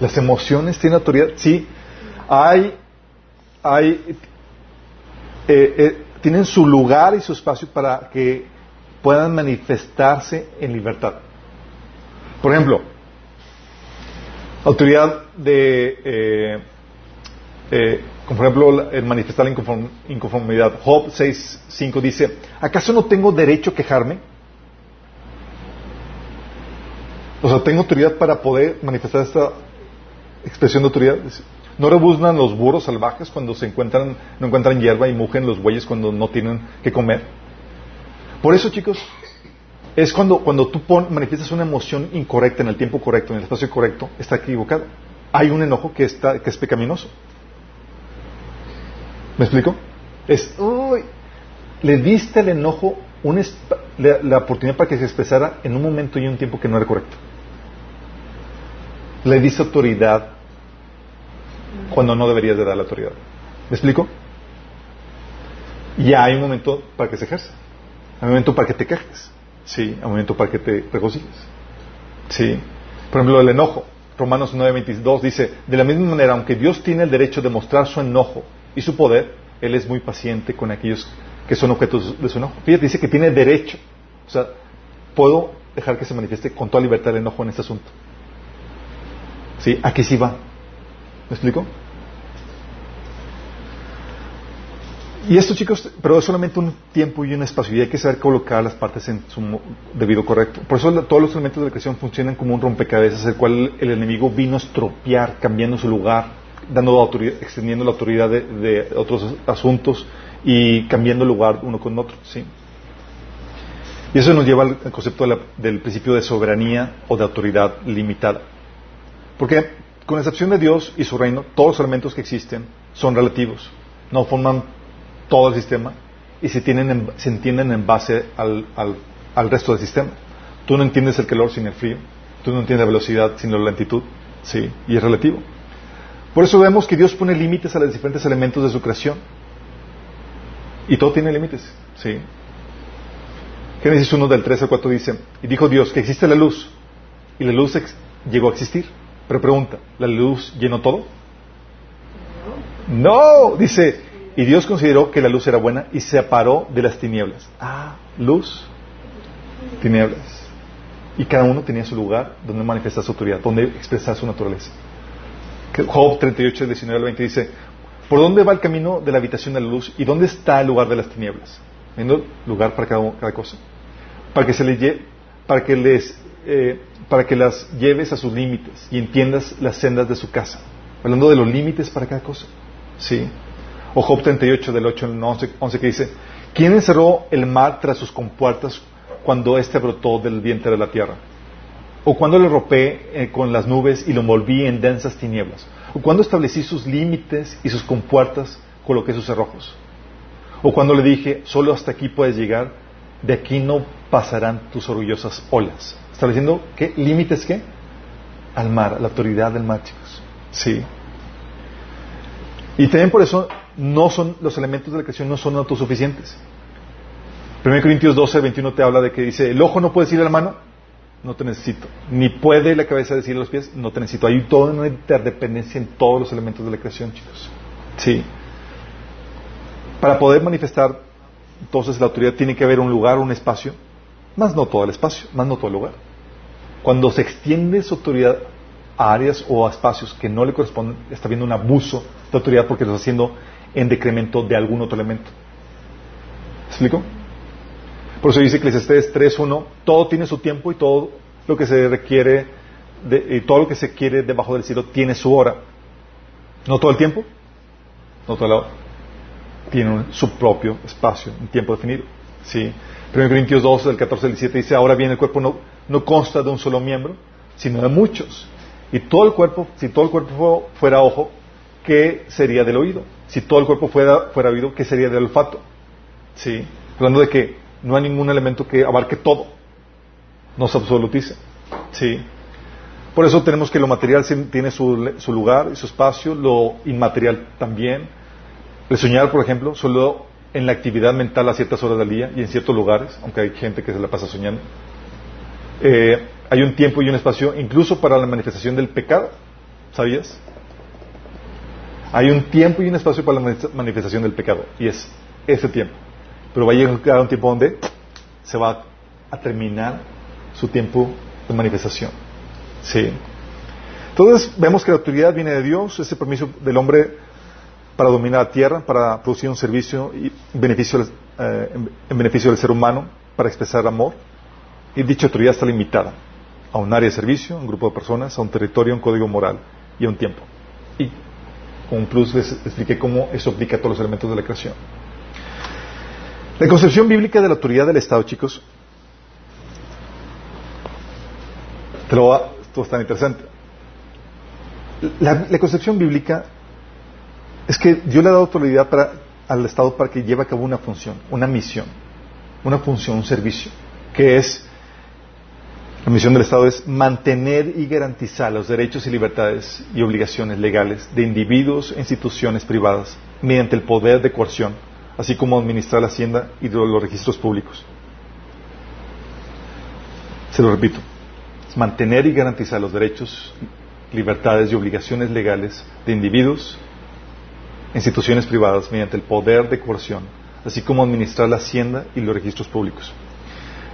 Las emociones tienen autoridad. Sí, hay, hay, eh, eh, tienen su lugar y su espacio para que puedan manifestarse en libertad. Por ejemplo, autoridad de, eh, como por ejemplo, el manifestar la inconformidad. Job 6.5 dice, ¿acaso no tengo derecho a quejarme? O sea, tengo autoridad para poder manifestar esta expresión de autoridad. No rebuznan los burros salvajes cuando se encuentran, no encuentran hierba y mugen los bueyes cuando no tienen que comer. Por eso, chicos, es cuando, cuando tú manifiestas una emoción incorrecta en el tiempo correcto, en el espacio correcto, está equivocado. Hay un enojo que, está, que es pecaminoso. ¿Me explico? Es, uy, le diste al enojo la, oportunidad para que se expresara en un momento y un tiempo que no era correcto. Le dice autoridad cuando no deberías de dar la autoridad. ¿Me explico? Y hay un momento para que se ejerza. Hay un momento para que te quejes. Sí, hay un momento para que te regocijes. Sí. Por ejemplo, el enojo. Romanos 9:22 dice, de la misma manera, aunque Dios tiene el derecho de mostrar su enojo y su poder, Él es muy paciente con aquellos que son objetos de su enojo. Fíjate, dice que tiene derecho. O sea, puedo dejar que se manifieste con toda libertad el enojo en este asunto. ¿Sí? Aquí sí va. ¿Me explico? Y esto, chicos, pero es solamente un tiempo y un espacio y hay que saber colocar las partes en su debido correcto. Por eso todos los elementos de la creación funcionan como un rompecabezas, el cual el enemigo vino a estropear, cambiando su lugar, dando autoridad, extendiendo la autoridad de, otros asuntos y cambiando lugar uno con otro. ¿sí? Y eso nos lleva al concepto del principio de soberanía o de autoridad limitada. Porque con excepción de Dios y su reino, todos los elementos que existen son relativos, no forman todo el sistema y se, tienen se entienden en base al, al, resto del sistema. Tú no entiendes el calor sin el frío, tú no entiendes la velocidad sin la lentitud, sí, y es relativo. Por eso vemos que Dios pone límites a los diferentes elementos de su creación. Y todo tiene límites, sí. Génesis 1 del 3 al 4 dice, y dijo Dios que existe la luz, y la luz llegó a existir. Pero pregunta, ¿la luz llenó todo? No, dice, y Dios consideró que la luz era buena y se separó de las tinieblas. Ah, luz, tinieblas. Y cada uno tenía su lugar donde manifestar su autoridad, donde expresar su naturaleza. Job 38, 19 al 20 dice, ¿por dónde va el camino de la habitación de la luz y dónde está el lugar de las tinieblas? Viendo lugar para cada, cosa. Para que, se le, para, que les, eh, para que las lleves a sus límites y entiendas las sendas de su casa. Hablando de los límites para cada cosa. Sí. O Job 38 del 8 al 11, que dice, ¿quién encerró el mar tras sus compuertas cuando éste brotó del vientre de la tierra? ¿O cuando le ropé eh, con las nubes y lo envolví en densas tinieblas? ¿O cuando establecí sus límites y sus compuertas coloqué sus cerrojos? ¿O cuando le dije, solo hasta aquí puedes llegar, de aquí no pasarán tus orgullosas olas? Estableciendo qué límites qué? Al mar, la autoridad del mar, chicos. Sí. Y también por eso no son, los elementos de la creación no son autosuficientes. 1 Corintios 12, 21 te habla de que dice, el ojo no puede decir a la mano, no te necesito. Ni puede la cabeza decir los pies, no te necesito. Hay toda una interdependencia en todos los elementos de la creación, chicos. Sí. Para poder manifestar entonces la autoridad tiene que haber un lugar, un espacio, más no todo el espacio, más no todo el lugar. Cuando se extiende su autoridad a áreas o a espacios que no le corresponden, está habiendo un abuso de autoridad porque lo está haciendo en decremento de algún otro elemento. ¿Me explico? Por eso dice Ecclesiastes 3.1, todo tiene su tiempo y todo lo que se requiere, de, y todo lo que se quiere debajo del cielo tiene su hora. No todo el tiempo, no toda la hora. Tiene su propio espacio, un tiempo definido. ¿sí? 1 Corintios 2, del 14 al 17 dice, ahora bien el cuerpo no, no consta de un solo miembro, sino de muchos. Y todo el cuerpo, si todo el cuerpo fuera ojo, ¿qué sería del oído? Si todo el cuerpo fuera, oído, ¿qué sería del olfato? ¿Sí? Hablando de que no hay ningún elemento que abarque todo. No se absolutice. ¿Sí? Por eso tenemos que lo material tiene su, su lugar y su espacio, lo inmaterial también. El soñar, por ejemplo, solo en la actividad mental a ciertas horas del día y en ciertos lugares, aunque hay gente que se la pasa soñando. Eh, hay un tiempo y un espacio incluso para la manifestación del pecado. ¿Sabías? Hay un tiempo y un espacio para la manifestación del pecado. Y es ese tiempo. Pero va a llegar un tiempo donde se va a terminar su tiempo de manifestación. Sí. Entonces vemos que la autoridad viene de Dios, ese permiso del hombre para dominar la tierra, para producir un servicio y beneficio, eh, en beneficio del ser humano, para expresar amor. Y dicha autoridad está limitada a un área de servicio, a un grupo de personas, a un territorio, a un código moral y a un tiempo. Y con un plus les expliqué cómo eso aplica a todos los elementos de la creación. La concepción bíblica de la autoridad del Estado, chicos, te lo va, esto es tan interesante. La, concepción bíblica es que Dios le ha dado autoridad para, al Estado para que lleve a cabo una función, una misión, una función, un servicio, que es la misión del Estado es mantener y garantizar los derechos y libertades y obligaciones legales de individuos e instituciones privadas mediante el poder de coerción así como administrar la hacienda y los registros públicos. Se lo repito, es mantener y garantizar los derechos, libertades y obligaciones legales de individuos, instituciones privadas mediante el poder de coerción, así como administrar la hacienda y los registros públicos.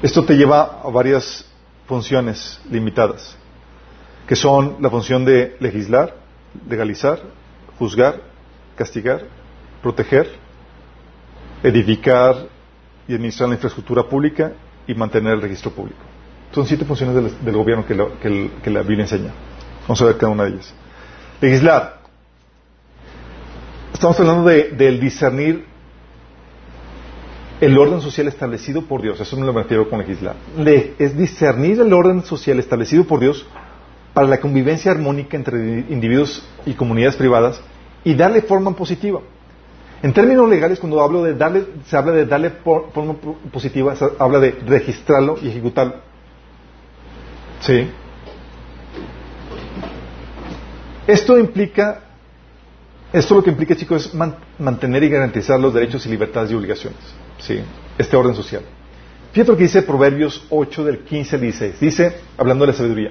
Esto te lleva a varias funciones limitadas, que son la función de legislar, legalizar, juzgar, castigar, proteger, edificar y administrar la infraestructura pública y mantener el registro público. Son siete funciones del, gobierno que, la Biblia enseña. Vamos a ver cada una de ellas. Legislar. Estamos hablando del discernir el orden social establecido por Dios. Eso me lo refiero con legislar. es discernir el orden social establecido por Dios para la convivencia armónica entre individuos y comunidades privadas y darle forma positiva. En términos legales, cuando hablo de darle, se habla de darle forma positiva, se habla de registrarlo y ejecutarlo. ¿Sí? Esto implica, esto lo que implica, chicos, es mantener y garantizar los derechos y libertades y obligaciones. ¿Sí? Este orden social. Fíjate lo que dice Proverbios 8 del 15 al 16. Dice, hablando de la sabiduría,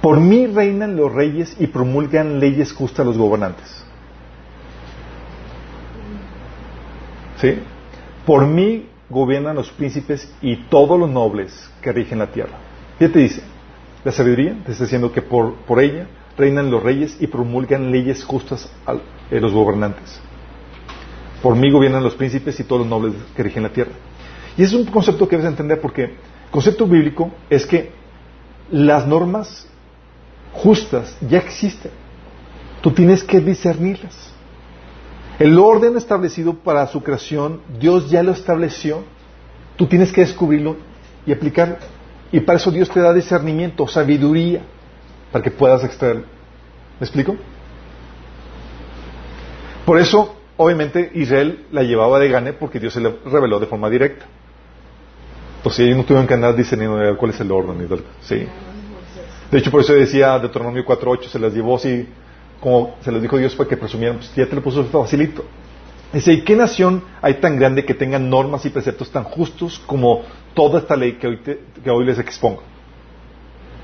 por mí reinan los reyes y promulgan leyes justas los gobernantes. ¿Sí? Por mí gobiernan los príncipes y todos los nobles que rigen la tierra. Fíjate, dice, la sabiduría te está diciendo que por, por ella reinan los reyes y promulgan leyes justas a eh, los gobernantes. Por mí gobiernan los príncipes y todos los nobles que rigen la tierra. Y es un concepto que debes entender porque el concepto bíblico es que las normas justas ya existen. Tú tienes que discernirlas. El orden establecido para su creación, Dios ya lo estableció. Tú tienes que descubrirlo y aplicarlo. Y para eso Dios te da discernimiento, sabiduría, para que puedas extraerlo. ¿Me explico? Por eso, obviamente, Israel la llevaba de gane porque Dios se le reveló de forma directa. Entonces ellos no tuvieron que andar discerniendo cuál es el orden. Sí. De hecho, por eso decía Deuteronomio 4.8, se las llevó así, como se les dijo Dios para que presumieran, pues ya te lo puso facilito. Dice, ¿y qué nación hay tan grande que tenga normas y preceptos tan justos como toda esta ley que hoy, que hoy les expongo?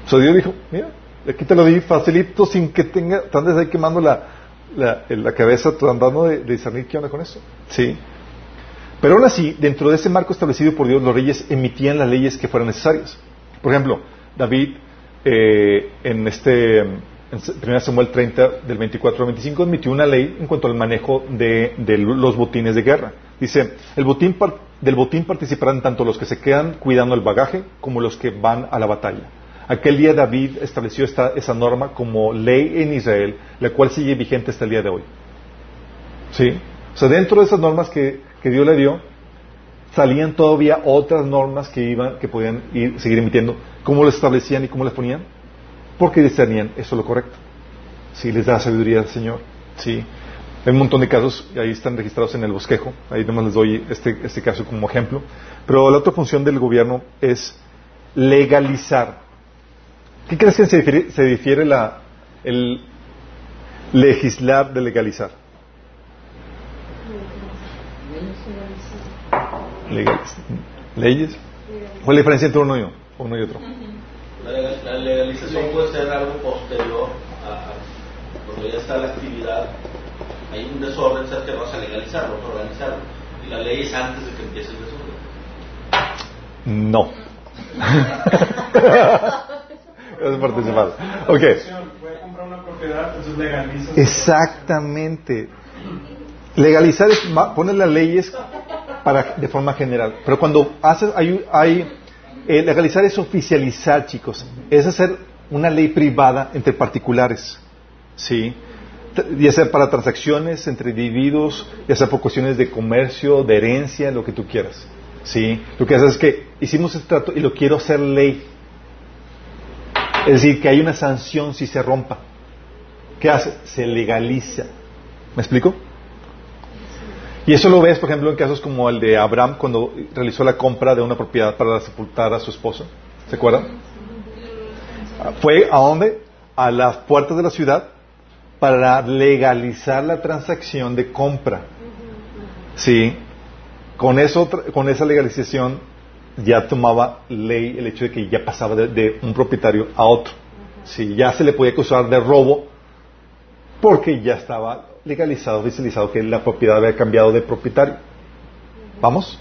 O sea, Dios dijo, mira, aquí te lo di facilito sin que tenga, andes ahí quemando la, la, cabeza tratando de, de, discernir qué onda con eso. Sí. Pero aún así, dentro de ese marco establecido por Dios, los reyes emitían las leyes que fueran necesarias. Por ejemplo, David eh, en este en 1 Samuel 30 del 24 al 25 emitió una ley en cuanto al manejo de, los botines de guerra. Dice, el botín del botín participarán tanto los que se quedan cuidando el bagaje como los que van a la batalla. Aquel día David estableció esta, esa norma como ley en Israel, la cual sigue vigente hasta el día de hoy. ¿Sí? O sea, dentro de esas normas que, que Dios le dio, salían todavía otras normas que iban, que podían ir, seguir emitiendo. ¿Cómo las establecían y cómo las ponían? Porque discernían eso es lo correcto. Sí, les da sabiduría al Señor. Sí. Hay un montón de casos, ahí están registrados en el bosquejo. Ahí nomás les doy este, este caso como ejemplo. Pero la otra función del gobierno es legalizar. ¿Qué crees que se difiere, se difiere la, el legislar de legalizar? leyes. ¿Cuál es la diferencia entre uno y, uno y otro? La, legalización puede ser algo posterior a, cuando ya está la actividad. Hay un desorden, sabes que vas a legalizarlo, vas a organizarlo. Y la ley es antes de que empiece el desorden. No. es participar. Ok. Exactamente. Legalizar es poner las leyes para, de forma general. Pero cuando haces, hay, hay eh, legalizar es oficializar, chicos. Es hacer una ley privada entre particulares. ¿Sí? Ya sea para transacciones entre individuos, ya sea por cuestiones de comercio, de herencia, lo que tú quieras. ¿Sí? Lo que haces es que hicimos este trato y lo quiero hacer ley. Es decir, que hay una sanción si se rompa. ¿Qué hace? Se legaliza. ¿Me explico? Y eso lo ves, por ejemplo, en casos como el de Abraham cuando realizó la compra de una propiedad para sepultar a su esposo. ¿Se acuerdan? Fue a dónde? A las puertas de la ciudad para legalizar la transacción de compra. Sí, con, eso, con esa legalización ya tomaba ley el hecho de que ya pasaba de, un propietario a otro. Sí, ya se le podía acusar de robo porque ya estaba legalizado, oficializado que la propiedad había cambiado de propietario. ¿Vamos?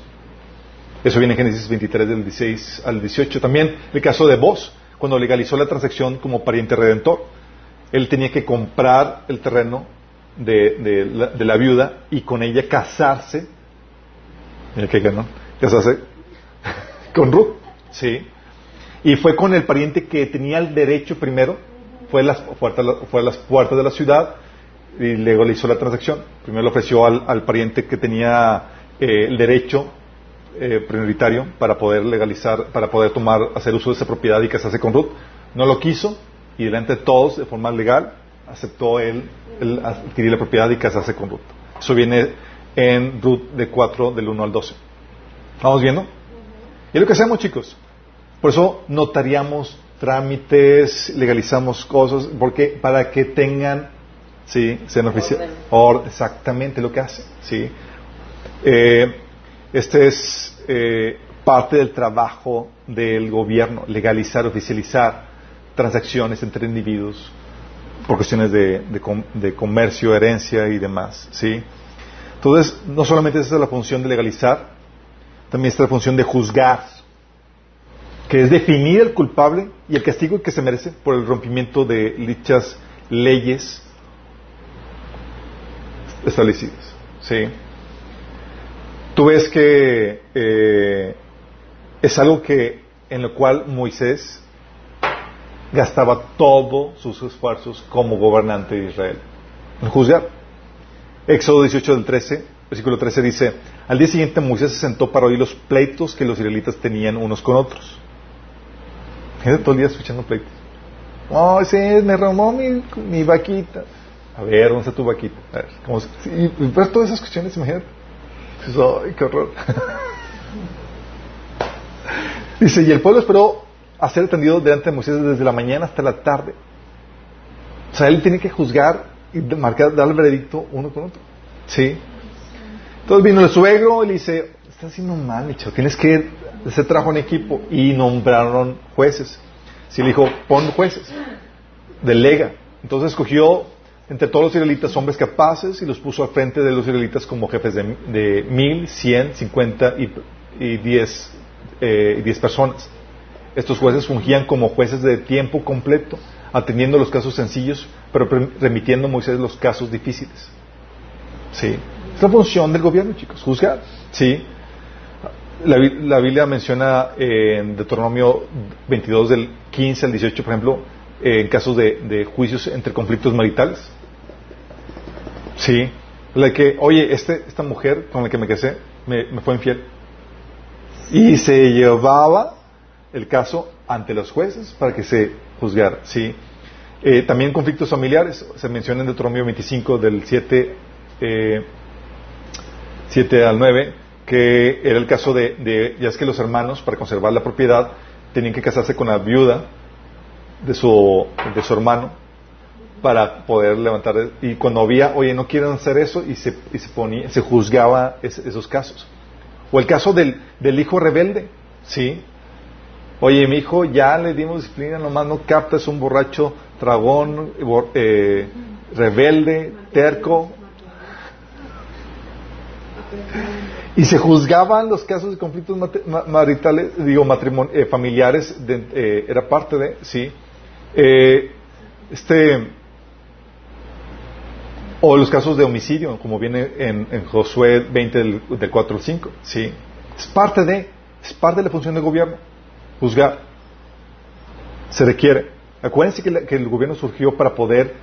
Eso viene en Génesis 23 del 16 al 18. También el caso de Vos, cuando legalizó la transacción como pariente redentor. Él tenía que comprar el terreno de, la, viuda y con ella casarse. Mira que ganó. Casarse con Ruth. Sí. Y fue con el pariente que tenía el derecho primero, fue a las puertas, fue a las puertas de la ciudad y luego le hizo la transacción. Primero le ofreció al, pariente que tenía eh, el derecho eh, prioritario para poder legalizar, para poder tomar, hacer uso de esa propiedad y casarse con Ruth. No lo quiso y delante de todos, de forma legal, aceptó él, adquirir la propiedad y casarse con Ruth. Eso viene en Ruth de 4 del 1 al 12. ¿Vamos viendo? Y es lo que hacemos, chicos. Por eso notariamos trámites, legalizamos cosas, porque para que tengan, sí, sean oficiales. Exactamente lo que hace, sí. Eh, este es eh, parte del trabajo del gobierno, legalizar, oficializar transacciones entre individuos por cuestiones de, de, comercio, herencia y demás, ¿sí? Entonces, no solamente esa es la función de legalizar, también está la función de juzgar, que es definir el culpable y el castigo que se merece por el rompimiento de dichas leyes establecidas, ¿sí? Tú ves que eh, es algo que en lo cual Moisés gastaba todos sus esfuerzos como gobernante de Israel en juzgar. Éxodo 18 del 13, versículo 13 dice, al día siguiente Moisés se sentó para oír los pleitos que los israelitas tenían unos con otros. Gente todo el día escuchando pleitos. Oh, sí, me robó mi, vaquita. A ver, ¿dónde está tu vaquita? A ver, ver todas esas cuestiones, imagínate. Ay, qué horror. Dice, y el pueblo esperó a ser atendido delante de Moisés desde la mañana hasta la tarde. O sea, él tiene que juzgar y marcar, dar el veredicto uno con otro. ¿Sí? Entonces vino el suegro y le dice, estás haciendo mal, Micho, tienes que hacer trabajo en equipo. Y nombraron jueces. Sí, le dijo, pon jueces, delega. Entonces escogió entre todos los israelitas hombres capaces y los puso al frente de los israelitas como jefes de, de mil, cien, cincuenta y, diez, eh, diez personas. Estos jueces fungían como jueces de tiempo completo, atendiendo los casos sencillos, pero remitiendo a Moisés los casos difíciles. ¿Sí? Es la función del gobierno, chicos, juzgar. ¿Sí? La, Biblia menciona en Deuteronomio 22 del 15 al 18, por ejemplo, en casos de, juicios entre conflictos maritales. Sí. La que, oye, este, esta mujer con la que me casé me fue infiel. Y se llevaba el caso ante los jueces para que se juzgara. ¿sí? Eh, también conflictos familiares, se menciona en Deuteronomio 25 del 7, eh, al 9, que era el caso de, ya es que los hermanos, para conservar la propiedad, tenían que casarse con la viuda de su, de su hermano para poder levantar, y cuando había, oye, no quieren hacer eso, y se, y se, ponía, se juzgaba esos casos. O el caso del, del hijo rebelde, ¿sí? Oye, mi hijo, ya le dimos disciplina, nomás no capta, es un borracho, dragón, eh, rebelde, terco. Y se juzgaban los casos de conflictos maritales, digo, eh, familiares, eh, era parte de, sí. este, o los casos de homicidio, como viene en, Josué 20 del, del 4 al 5, sí. Es parte de, es parte de la función del gobierno juzgar. Se requiere. Acuérdense que, el gobierno surgió para poder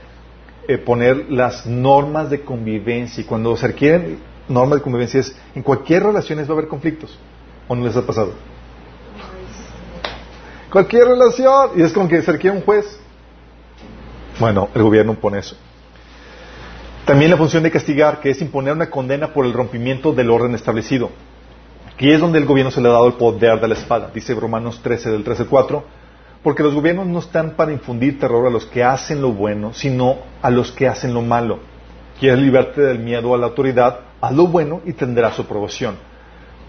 eh, poner las normas de convivencia. Y cuando se requieren normas de convivencia es, en cualquier relación va a haber conflictos. ¿O no les ha pasado? Cualquier relación. Y es como que se un juez. Bueno, el gobierno pone eso. También la función de castigar, que es imponer una condena por el rompimiento del orden establecido. Aquí es donde el gobierno se le ha dado el poder de la espada, dice Romanos 13 del 13.4, porque los gobiernos no están para infundir terror a los que hacen lo bueno, sino a los que hacen lo malo. Quieres liberarte del miedo a la autoridad, haz lo bueno y tendrás su aprobación.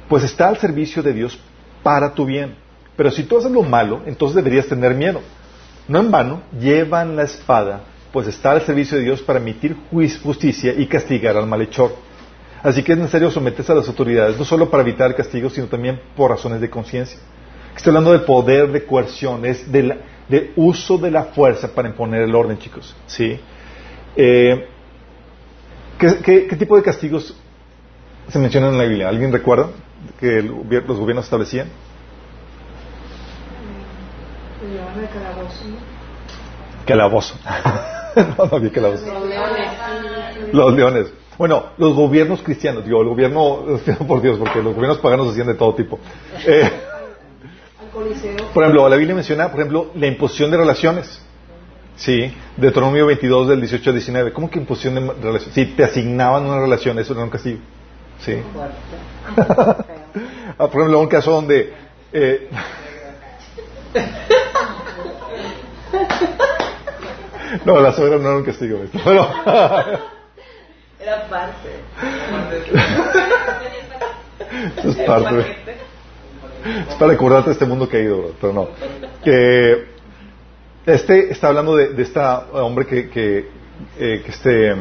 Pues está al servicio de Dios para tu bien. Pero si tú haces lo malo, entonces deberías tener miedo. No en vano, llevan la espada, pues está al servicio de Dios para emitir justicia y castigar al malhechor. Así que es necesario someterse a las autoridades, no solo para evitar el castigo, sino también por razones de conciencia. Estoy hablando de poder de coerción, es de, uso de la fuerza para imponer el orden, chicos. ¿Sí? Eh, ¿qué, tipo de castigos se mencionan en la Biblia? ¿Alguien recuerda que los gobiernos establecían? Calabozo. no, no había calabozo. Los leones. Los leones. Bueno, los gobiernos cristianos, digo, el gobierno, por Dios, porque los gobiernos paganos hacían de todo tipo. Eh, por ejemplo, la Biblia menciona, por ejemplo, la imposición de relaciones. Sí, Deuteronomio 22 del 18 al 19. ¿Cómo que imposición de relaciones? Si te asignaban una relación, eso era un castigo. Sí. ah, por ejemplo, un caso donde... Eh, no, la suegra no era un castigo. Esto, pero... era parte. Eso es parte. Es para recordarte este mundo que ha ido, pero no. Que este está hablando de, de este hombre que, que, eh, que, este,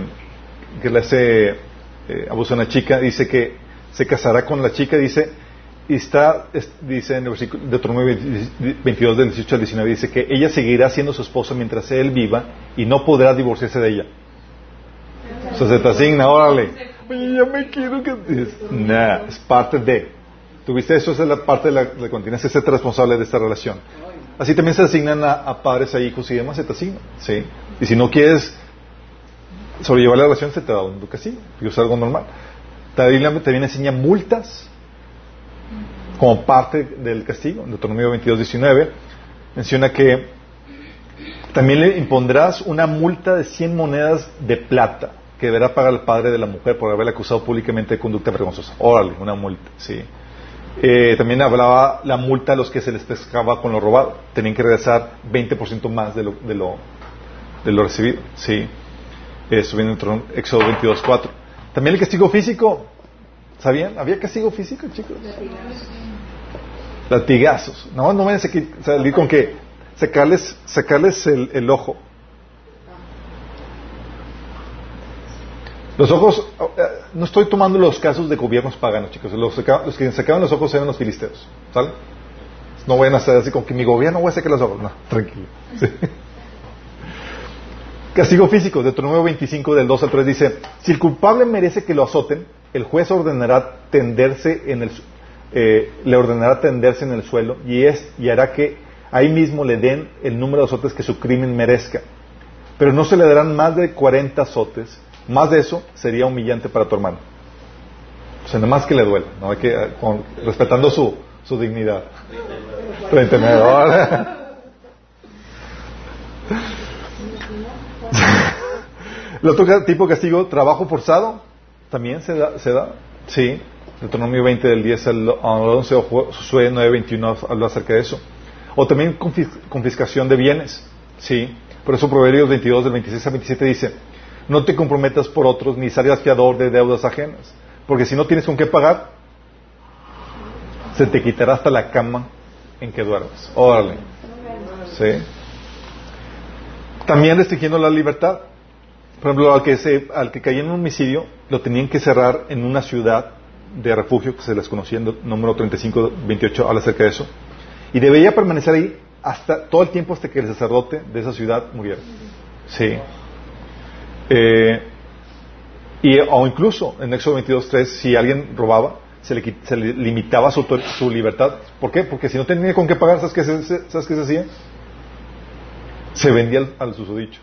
que le hace eh, abuso a una chica, dice que se casará con la chica, dice, y está, dice en el versículo de Deuteronomio 22 del 18 al 19, dice que ella seguirá siendo su esposa mientras él viva y no podrá divorciarse de ella. O sea, se te asigna, órale. ya me quiero que... Nah, es parte de. ¿Tuviste eso? Esa es la parte de la, de la que ser responsable de esta relación. Así también se asignan a, padres, a hijos y demás, se te asignan. ¿sí? Y si no quieres sobrellevar la relación, se te da un castigo. Y es algo normal. También enseña multas como parte del castigo. En Deuteronomio 22, 19 menciona que también le impondrás una multa de 100 monedas de plata que deberá pagar el padre de la mujer por haberle acusado públicamente de conducta vergonzosa. Órale, una multa, sí. Eh, también hablaba la multa a los que se les pescaba con lo robado. Tenían que regresar 20% más de lo, de lo, de lo recibido. Sí. Eso viene en Éxodo 22.4. También el castigo físico. ¿Sabían? ¿Había castigo físico, chicos? Latigazos. No, no vayan a salir con que sacarles, sacarles el ojo. Los ojos, eh, no estoy tomando los casos de gobiernos paganos, chicos. Los, los que sacaban los ojos eran los filisteos. ¿Sale? No vayan a hacer así con que mi gobierno voy a sacar los ojos. No, tranquilo. Castigo físico, Deuteronomio 25 del 2 al 3 dice, si el culpable merece que lo azoten, el juez ordenará tenderse en el, eh, le ordenará tenderse en el suelo y, es, y hará que ahí mismo le den el número de azotes que su crimen merezca. Pero no se le darán más de 40 azotes más de eso sería humillante para tu hermano. O sea, nada más que le duele, ¿no? Hay que, eh, respetando su, su dignidad. 39 El otro tipo de castigo, trabajo forzado, también se da, se da. Sí, Deuteronomio 20 del 10 al 11 o Josué 9, 21 habla acerca de eso. O también confiscación de bienes, sí. Por eso Proverbios 22 del 26 al 27 dice, no te comprometas por otros ni salgas fiador de deudas ajenas. Porque si no tienes con qué pagar, se te quitará hasta la cama en que duermes. Órale. ¿Sí? También restringiendo la libertad. Por ejemplo, al que, se, al que caía en un homicidio, lo tenían que cerrar en una ciudad de refugio que se les conocía en número 3528, habla acerca de eso. Y debía permanecer ahí hasta todo el tiempo hasta que el sacerdote de esa ciudad muriera. Sí. Eh, y, o incluso en Éxodo 22.3, si alguien robaba, se le, se le limitaba su, libertad. ¿Por qué? Porque si no tenía con qué pagar, ¿sabes qué se, ¿sabes qué se hacía? Se vendía al, susodicho.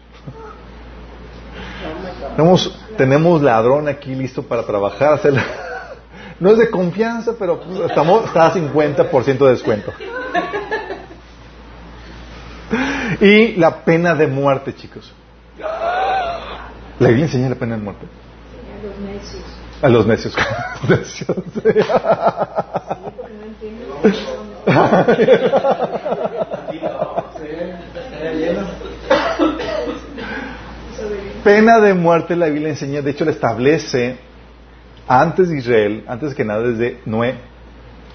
tenemos, ladrón aquí listo para trabajar. no es de confianza, pero estamos, está a 50% de descuento. Y la pena de muerte, chicos. ¿Le Biblia enseña la pena de muerte? A los necios. A los necios. pena de muerte la Biblia enseña, de hecho la establece antes de Israel, antes que nada desde Noé.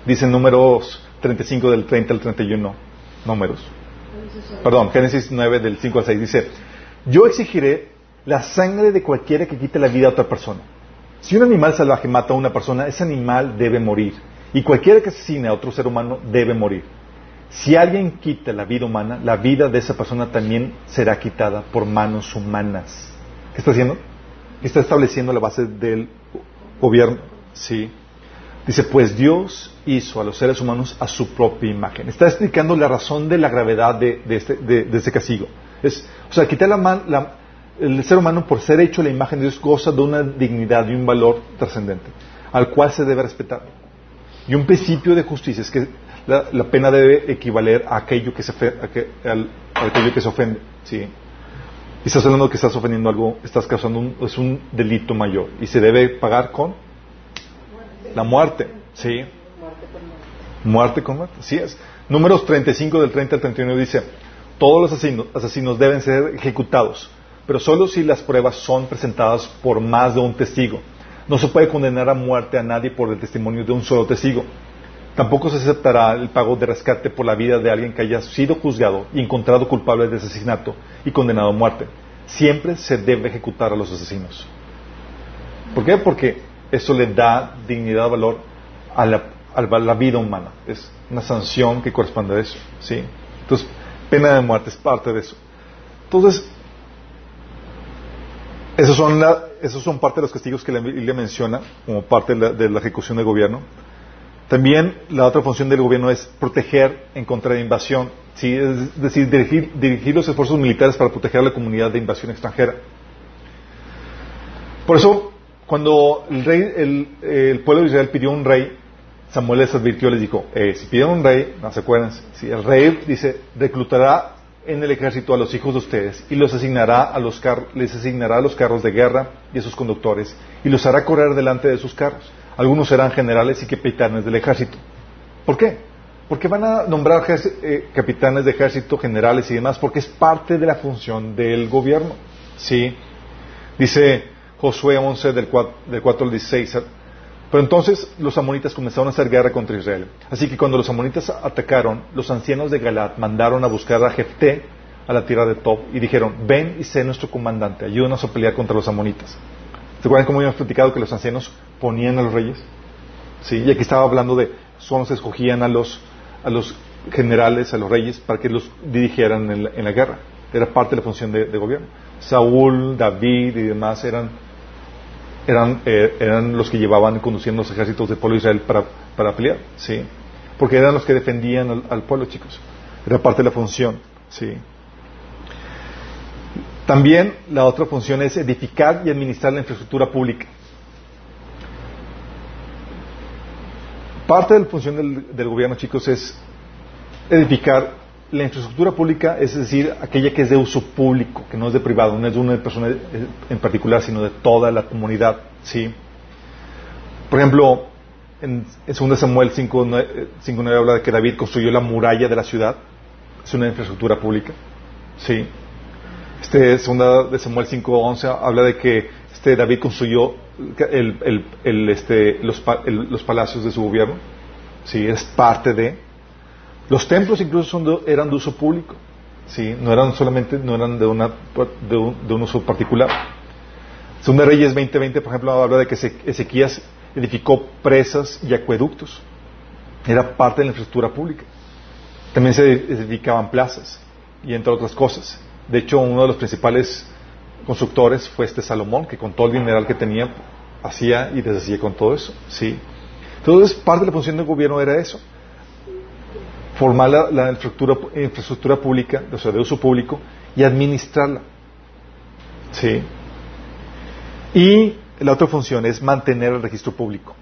Dice en números 35 del 30 al 31, números. Perdón, Génesis 9 del 5 al 6 dice, yo exigiré la sangre de cualquiera que quite la vida a otra persona. Si un animal salvaje mata a una persona, ese animal debe morir. Y cualquiera que asesine a otro ser humano debe morir. Si alguien quita la vida humana, la vida de esa persona también será quitada por manos humanas. ¿Qué está haciendo? Está estableciendo la base del gobierno. Sí. Dice, pues Dios hizo a los seres humanos a su propia imagen. Está explicando la razón de la gravedad de, este, de, este, castigo. Es, o sea, quitar la, el ser humano por ser hecho la imagen de Dios goza de una dignidad y un valor trascendente, al cual se debe respetar. Y un principio de justicia es que la, pena debe equivaler a aquello que se, aquello que se ofende. ¿sí? Y estás hablando que estás ofendiendo algo, estás causando un, es un delito mayor y se debe pagar con la muerte. ¿sí? Muerte con muerte. Sí es. Números 35 del 30 al 31 dice, todos los asesinos, asesinos deben ser ejecutados, pero solo si las pruebas son presentadas por más de un testigo. No se puede condenar a muerte a nadie por el testimonio de un solo testigo. Tampoco se aceptará el pago de rescate por la vida de alguien que haya sido juzgado y encontrado culpable de asesinato y condenado a muerte. Siempre se debe ejecutar a los asesinos. ¿Por qué? Porque eso le da dignidad, valor a la, vida humana. Es una sanción que corresponde a eso. ¿sí? Entonces, pena de muerte es parte de eso. Entonces, esos son, parte de los castigos que la Biblia menciona como parte de la ejecución del gobierno. También la otra función del gobierno es proteger en contra de invasión, es decir, dirigir, los esfuerzos militares para proteger a la comunidad de invasión extranjera. Por eso, cuando el, pueblo de Israel pidió un rey, Samuel les advirtió, les dijo, eh, si piden un rey, no se acuerdan, si el rey dice, reclutará en el ejército a los hijos de ustedes y los asignará a los les asignará a los carros de guerra y a sus conductores y los hará correr delante de sus carros algunos serán generales y capitanes del ejército. ¿Por qué? Porque van a nombrar eh, capitanes de ejército, generales y demás, porque es parte de la función del gobierno. ¿Sí? Dice Josué 11 del 4, del 4 al 16. Pero entonces los amonitas comenzaron a hacer guerra contra Israel. Así que cuando los amonitas atacaron, los ancianos de Galat mandaron a buscar a Jefté a la tierra de Top y dijeron, ven y sé nuestro comandante, ayúdanos a pelear contra los amonitas. ¿Se acuerdan cómo habíamos platicado que los ancianos ponían a los reyes? Sí, y aquí estaba hablando de, solo se escogían a los, a los generales, a los reyes, para que los dirigieran en la, guerra. Era parte de la función de, gobierno. Saúl, David y demás eran, eran, eh, eran los que llevaban y conducían los ejércitos del pueblo de Israel para, para pelear. Sí, porque eran los que defendían al, al pueblo, chicos. Era parte de la función. Sí. También la otra función es edificar y administrar la infraestructura pública. Parte de la función del, gobierno, chicos, es edificar la infraestructura pública, es decir, aquella que es de uso público, que no es de privado, no es de una persona en particular, sino de toda la comunidad. ¿sí? Por ejemplo, en, 2 Samuel 5.9 habla de que David construyó la muralla de la ciudad, es una infraestructura pública. ¿sí? Este segunda de Samuel 5:11 habla de que este David construyó este, los, palacios de su gobierno. Sí, es parte de. Los templos incluso eran de uso público. Sí, no eran solamente, no eran de, una, un, uso particular. Segunda Reyes 20:20, por ejemplo, habla de que Ezequías edificó presas y acueductos. Era parte de la infraestructura pública. También se edificaban plazas y entre otras cosas. De hecho, uno de los principales constructores fue este Salomón, que con todo el mineral que tenía, hacía y deshacía con todo eso. ¿sí? Entonces, parte de la función del gobierno era eso. Formar la, infraestructura, pública, o sea, de uso público, y administrarla. ¿Sí? Y la otra función es mantener el registro público.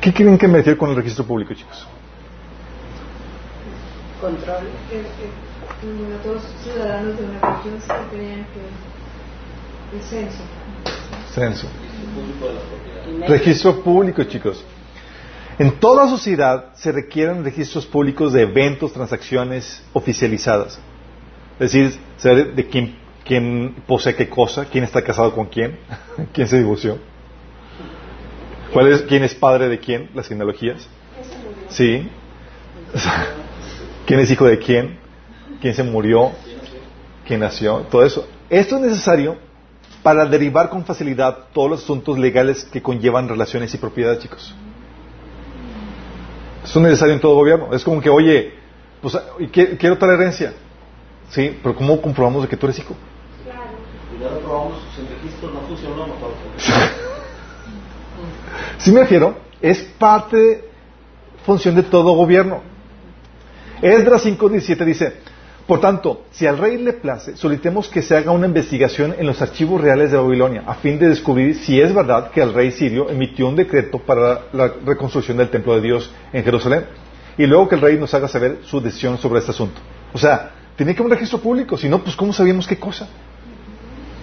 ¿Qué quieren que me refiero con el registro público, chicos? control que, que ciudadanos de una región se creían que el censo. Censo. Registro público, chicos. En toda sociedad se requieren registros públicos de eventos, transacciones oficializadas. Es decir, saber de quién, posee qué cosa, quién está casado con quién, quién se divorció, ¿Cuál es, quién es padre de quién, las genealogías. Sí. ¿Quién es hijo de quién? ¿Quién se murió? ¿Quién nació? Todo eso. Esto es necesario para derivar con facilidad todos los asuntos legales que conllevan relaciones y propiedades, chicos. Esto es necesario en todo gobierno. Es como que, oye, pues, quiero otra herencia. Sí, pero ¿cómo comprobamos de que tú eres hijo? Claro. Primero probamos si el registro no funcionó. Si me refiero, es parte, función de todo gobierno. Esdras 5.17 dice, por tanto, si al rey le place, solicitemos que se haga una investigación en los archivos reales de Babilonia, a fin de descubrir si es verdad que el rey sirio emitió un decreto para la reconstrucción del templo de Dios en Jerusalén, y luego que el rey nos haga saber su decisión sobre este asunto. O sea, tiene que haber un registro público, si no, pues ¿cómo sabíamos qué cosa?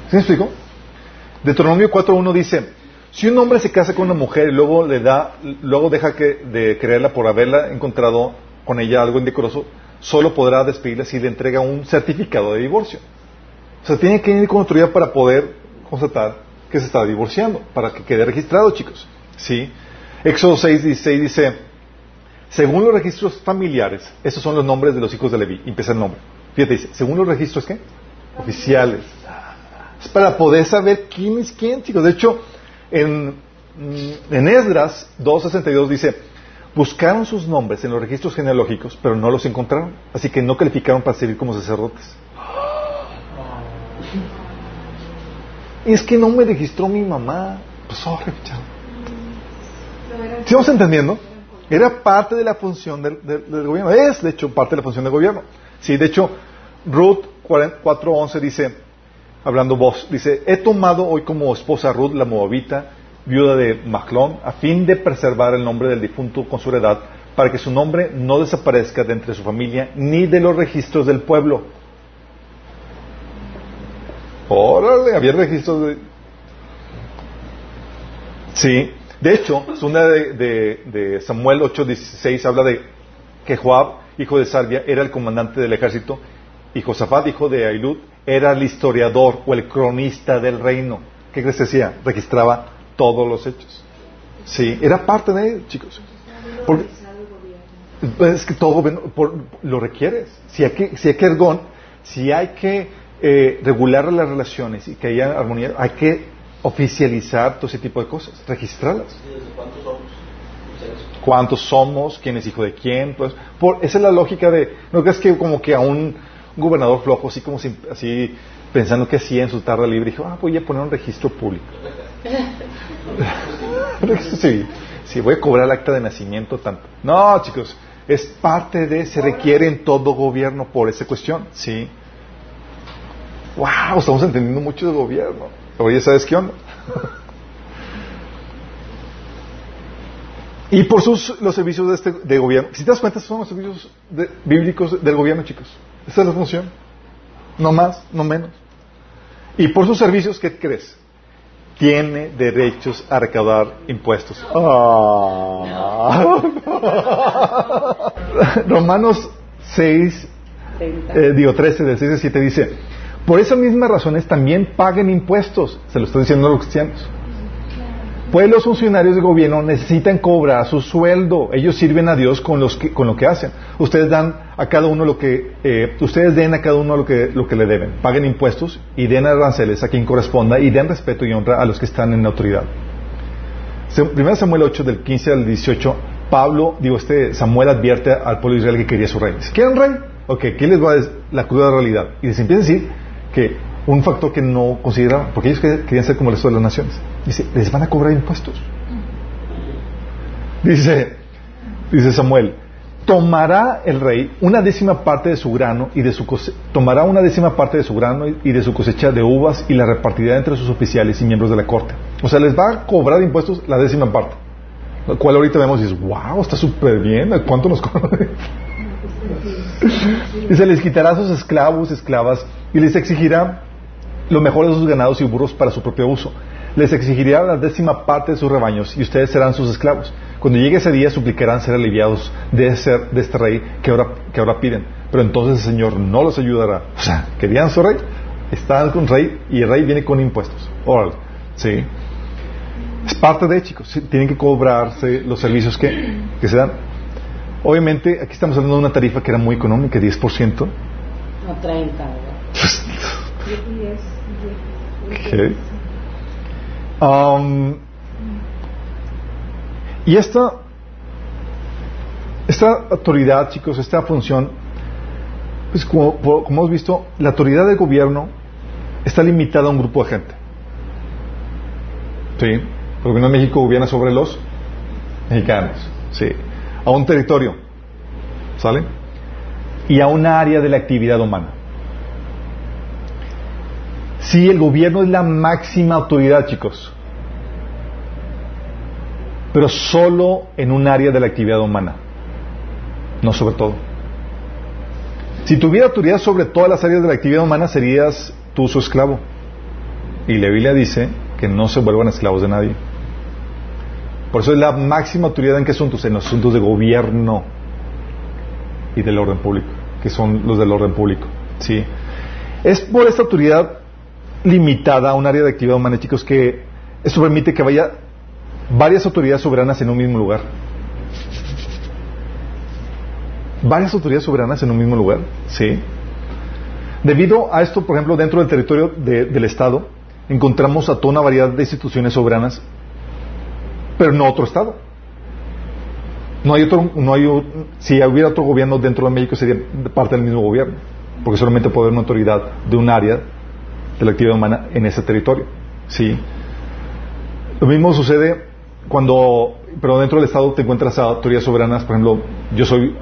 ¿Sí me explico? Deuteronomio 4.1 dice, si un hombre se casa con una mujer y luego le da, luego deja que, de creerla por haberla encontrado con ella algo indecoroso, solo podrá despedirla si le entrega un certificado de divorcio. O sea, tiene que ir con autoridad para poder constatar que se está divorciando, para que quede registrado, chicos. ¿Sí? Éxodo 6, 16 dice, según los registros familiares, esos son los nombres de los hijos de Leví. Empieza el nombre. Fíjate, dice, según los registros, ¿qué? Oficiales. Es para poder saber quién es quién, chicos. De hecho, en, en Esdras 2.62 dice, buscaron sus nombres en los registros genealógicos, pero no los encontraron, así que no calificaron para servir como sacerdotes. Es que no me registró mi mamá. Pues, sorry, ¿Sí vamos entendiendo? Era parte de la función del, gobierno. Es, de hecho, parte de la función del gobierno. Sí, de hecho, Ruth 4.11 dice, hablando vos, dice, he tomado hoy como esposa Ruth la Moabita, viuda de Maclón, a fin de preservar el nombre del difunto con su heredad, para que su nombre no desaparezca de entre su familia ni de los registros del pueblo. Órale, había registros de... Sí, de hecho, una de, de, de Samuel 8:16 habla de que Joab, hijo de Salvia, era el comandante del ejército y Josafat, hijo de Ailud, era el historiador o el cronista del reino. ¿Qué crees decía? Registraba todos los hechos. Sí, era parte de ellos, chicos. Porque, es que todo lo requieres. Si hay que, si hay que, si hay que eh, regular las relaciones y que haya armonía, hay que oficializar todo ese tipo de cosas, registrarlas. ¿Cuántos somos? ¿Cuántos somos? ¿Quién es hijo de quién? Pues, por, esa es la lógica de, no crees que como que a un gobernador flojo, así como así pensando que hacía en su tarde libre, dijo, ah, voy a poner un registro público. sí, sí, voy a cobrar el acta de nacimiento tanto. No, chicos, es parte de, se requiere en todo gobierno por esa cuestión, sí. Wow, estamos entendiendo mucho de gobierno. Oye, ¿sabes qué onda? y por sus, los servicios de, este, de gobierno. Si te das cuenta, son los servicios bíblicos del gobierno, chicos. Esa es la función. No más, no menos. Y por sus servicios, ¿qué crees? Tiene derechos a recaudar impuestos. Ah. Romanos 6, eh, digo 13, del 6 al 7 dice, por esas mismas razones también paguen impuestos. Se lo estoy diciendo a los cristianos. Pues los funcionarios de gobierno necesitan cobrar su sueldo. Ellos sirven a Dios con, los con lo que hacen. Ustedes dan a cada uno lo que, eh, ustedes den a cada uno lo que, lo que le deben. Paguen impuestos y den aranceles a quien corresponda y den respeto y honra a los que están en la autoridad. Primero Samuel 8, del 15 al 18, Pablo, digo, este Samuel advierte al pueblo Israel que quería su rey. ¿Quieren rey? Ok, ¿qué les va a decir? La cruda realidad. Y les empieza a decir que un factor que no consideraban, porque ellos querían ser como el resto de las naciones. Dice, les van a cobrar impuestos. Dice, dice Samuel, tomará el rey una décima parte de su grano y de su tomará una décima parte de su grano y de su cosecha de uvas y la repartirá entre sus oficiales y miembros de la corte. O sea, les va a cobrar impuestos la décima parte. Lo cual ahorita vemos y dices, wow, está súper bien, ¿cuánto nos cobra? y se les quitará a sus esclavos, esclavas, y les exigirá lo mejor de sus ganados y burros para su propio uso. Les exigirá la décima parte de sus rebaños y ustedes serán sus esclavos. Cuando llegue ese día suplicarán ser aliviados de, ser, de este rey que ahora, que ahora piden. Pero entonces el Señor no los ayudará. O sea, ¿querían su rey? Está con rey y el rey viene con impuestos. Órale. Sí. Es parte de, chicos. Tienen que cobrarse los servicios que, que se dan. Obviamente, aquí estamos hablando de una tarifa que era muy económica, 10%. No 30, ¿verdad? Y es- y es- Ok. Um, y esta, esta autoridad, chicos, esta función, pues como, como hemos visto, la autoridad del gobierno está limitada a un grupo de gente. ¿Sí? El gobierno de México gobierna sobre los mexicanos. ¿Sí? A un territorio. ¿Sale? Y a un área de la actividad humana. Sí, el gobierno es la máxima autoridad, chicos. Pero solo en un área de la actividad humana. No sobre todo. Si tuviera autoridad sobre todas las áreas de la actividad humana, serías tú su esclavo. Y la Biblia dice que no se vuelvan esclavos de nadie. Por eso es la máxima autoridad en qué asuntos? En los asuntos de gobierno y del orden público, que son los del orden público. Sí. Es por esta autoridad limitada a un área de actividad humana, chicos, que esto permite que vaya varias autoridades soberanas en un mismo lugar. Varias autoridades soberanas en un mismo lugar, sí. Debido a esto, por ejemplo, dentro del territorio de- del Estado, encontramos a toda una variedad de instituciones soberanas, pero no otro Estado. No hay otro, no hay, si hubiera otro gobierno dentro de México sería parte del mismo gobierno, porque solamente puede haber una autoridad de un área de la actividad humana en ese territorio. Sí. Lo mismo sucede cuando, pero dentro del Estado te encuentras a autoridades soberanas, por ejemplo, yo soy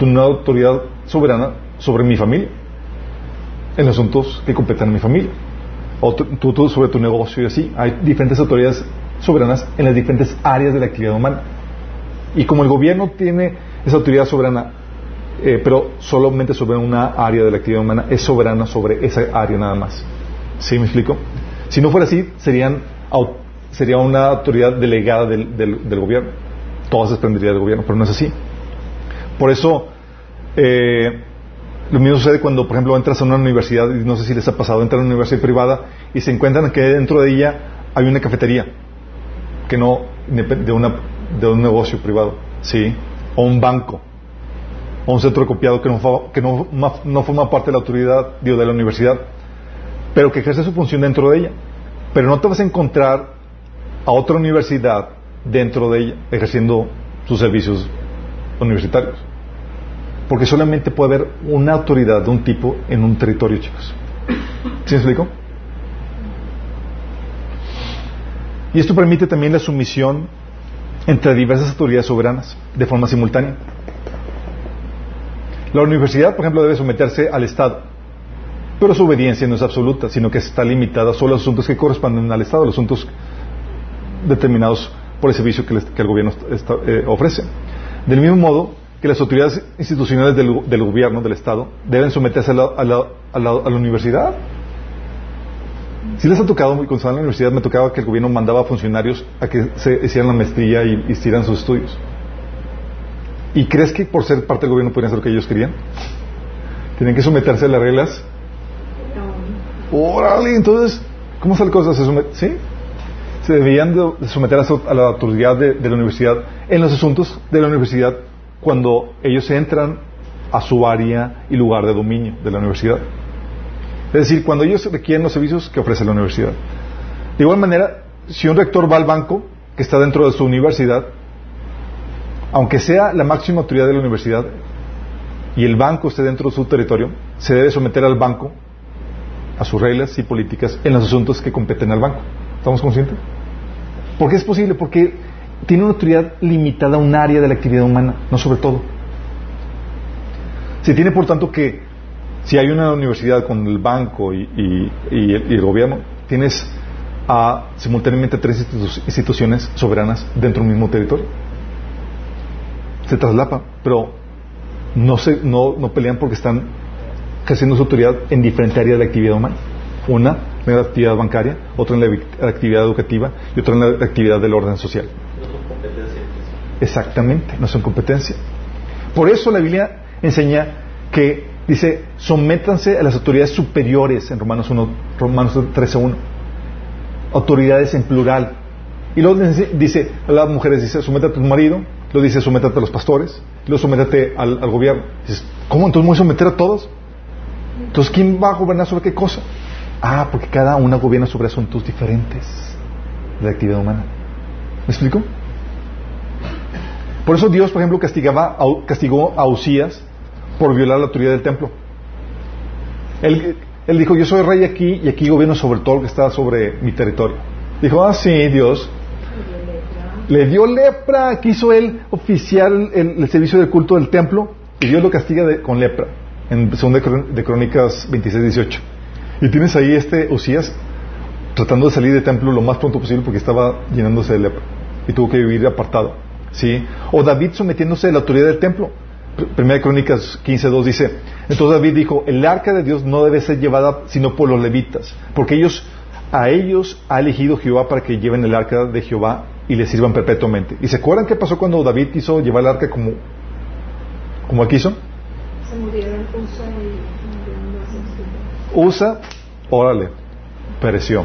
una autoridad soberana sobre mi familia, en los asuntos que competen a mi familia. O tú sobre tu negocio y así. Hay diferentes autoridades soberanas en las diferentes áreas de la actividad humana. Y como el gobierno tiene esa autoridad soberana, eh, pero solamente sobre una área de la actividad humana, es soberana sobre esa área nada más. ¿Sí me explico? Si no fuera así, serían, sería una autoridad delegada del, del- del gobierno. Desprendería del gobierno, pero no es así. Por eso, eh, lo mismo sucede cuando, por ejemplo, entras a una universidad, y no sé si les ha pasado, entran a una universidad privada y se encuentran que dentro de ella hay una cafetería, que no de, una, de un negocio privado, ¿sí? O un banco, o un centro copiado que no, que no, ma- no forma parte de la autoridad, de la universidad, pero que ejerce su función dentro de ella. Pero no te vas a encontrar a otra universidad dentro de ella, ejerciendo sus servicios universitarios. Porque solamente puede haber una autoridad de un tipo en un territorio, chicos. ¿Sí me explico? Y esto permite también la sumisión entre diversas autoridades soberanas de forma simultánea. La universidad, por ejemplo, debe someterse al Estado, pero su obediencia no es absoluta, sino que está limitada solo a los asuntos que corresponden al Estado, los asuntos determinados por el servicio que, les- que el gobierno eh, ofrece. Del mismo modo que las autoridades institucionales del, del gobierno, del Estado, deben someterse a la, a la- a la- a la universidad. Si les ha tocado, cuando estaba en la universidad, me tocaba que el gobierno mandaba a funcionarios a que se hicieran la maestría y hicieran sus estudios. ¿Y crees que por ser parte del gobierno podían hacer lo que ellos querían? Tienen que someterse a las reglas. Órale, entonces, ¿cómo la cosa? ¿Se somet- ¿Sí? Se debían de de someter a la autoridad de, de la universidad en los asuntos de la universidad cuando ellos entran a su área y lugar de dominio de la universidad. Es decir, cuando ellos requieren los servicios que ofrece la universidad. De igual manera, si un rector va al banco que está dentro de su universidad, aunque sea la máxima autoridad de la universidad y el banco esté dentro de su territorio, se debe someter al banco a sus reglas y políticas en los asuntos que competen al banco. ¿Estamos conscientes? ¿Por qué es posible? Porque tiene una autoridad limitada a un área de la actividad humana, no sobre todo. Se tiene, por tanto, que si hay una universidad con el banco y, y- el, gobierno, tienes a, simultáneamente tres institu- instituciones soberanas dentro de un mismo territorio. Se traslapa, pero no, se, no, no pelean porque están ejerciendo su autoridad en diferentes áreas de la actividad humana. Una en la actividad bancaria, otra en la actividad educativa y otra en la actividad del orden social. No son competencias. Exactamente, no son competencia. Por eso la Biblia enseña que dice, sométanse a las autoridades superiores en Romanos 1, Romanos 13.1. Autoridades en plural. Y luego dice- a las mujeres, dice, sométate a tu marido, luego dice, sométate a los pastores, luego sométate al, al gobierno. Dices, ¿cómo entonces voy a someter a todos? Entonces, ¿quién va a gobernar sobre qué cosa? Ah, porque cada una gobierna sobre asuntos diferentes de la actividad humana. ¿Me explico? Por eso Dios, por ejemplo, castigaba, castigó a Usías por violar la autoridad del templo. Él, dijo, yo soy rey aquí y aquí gobierno sobre todo lo que está sobre mi territorio. Dijo, ah, sí, Dios. Le dio lepra, quiso él oficiar el, el servicio del culto del templo y Dios lo castiga con lepra. En 2 de, Crónicas 26, 18. Y tienes ahí este Usías tratando de salir del templo lo más pronto posible porque estaba llenándose de lepra y tuvo que vivir apartado. ¿sí? O David sometiéndose a la autoridad del templo. Pr- Primera de Crónicas 15.2 dice, entonces David dijo, el arca de Dios no debe ser llevada sino por los levitas, porque ellos, a ellos ha elegido Jehová para que lleven el arca de Jehová y le sirvan perpetuamente. ¿Y se acuerdan qué pasó cuando David quiso llevar el arca como, como él quiso? Se murieron Usa órale, pereció.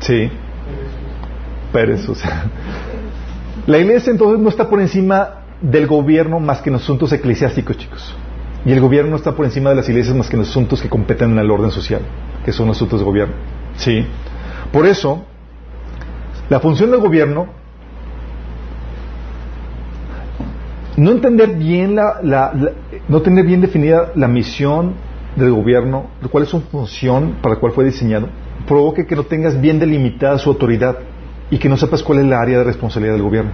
Sí, Pérez. La iglesia entonces no está por encima del gobierno más que en asuntos eclesiásticos, chicos. Y el gobierno no está por encima de las iglesias más que en asuntos que competen en el orden social, que son asuntos de gobierno. Sí. Por eso, la función del gobierno, no entender bien la, no tener bien definida la misión del gobierno, cuál es su función para la cual fue diseñado, provoque que no tengas bien delimitada su autoridad y que no sepas cuál es la área de responsabilidad del gobierno.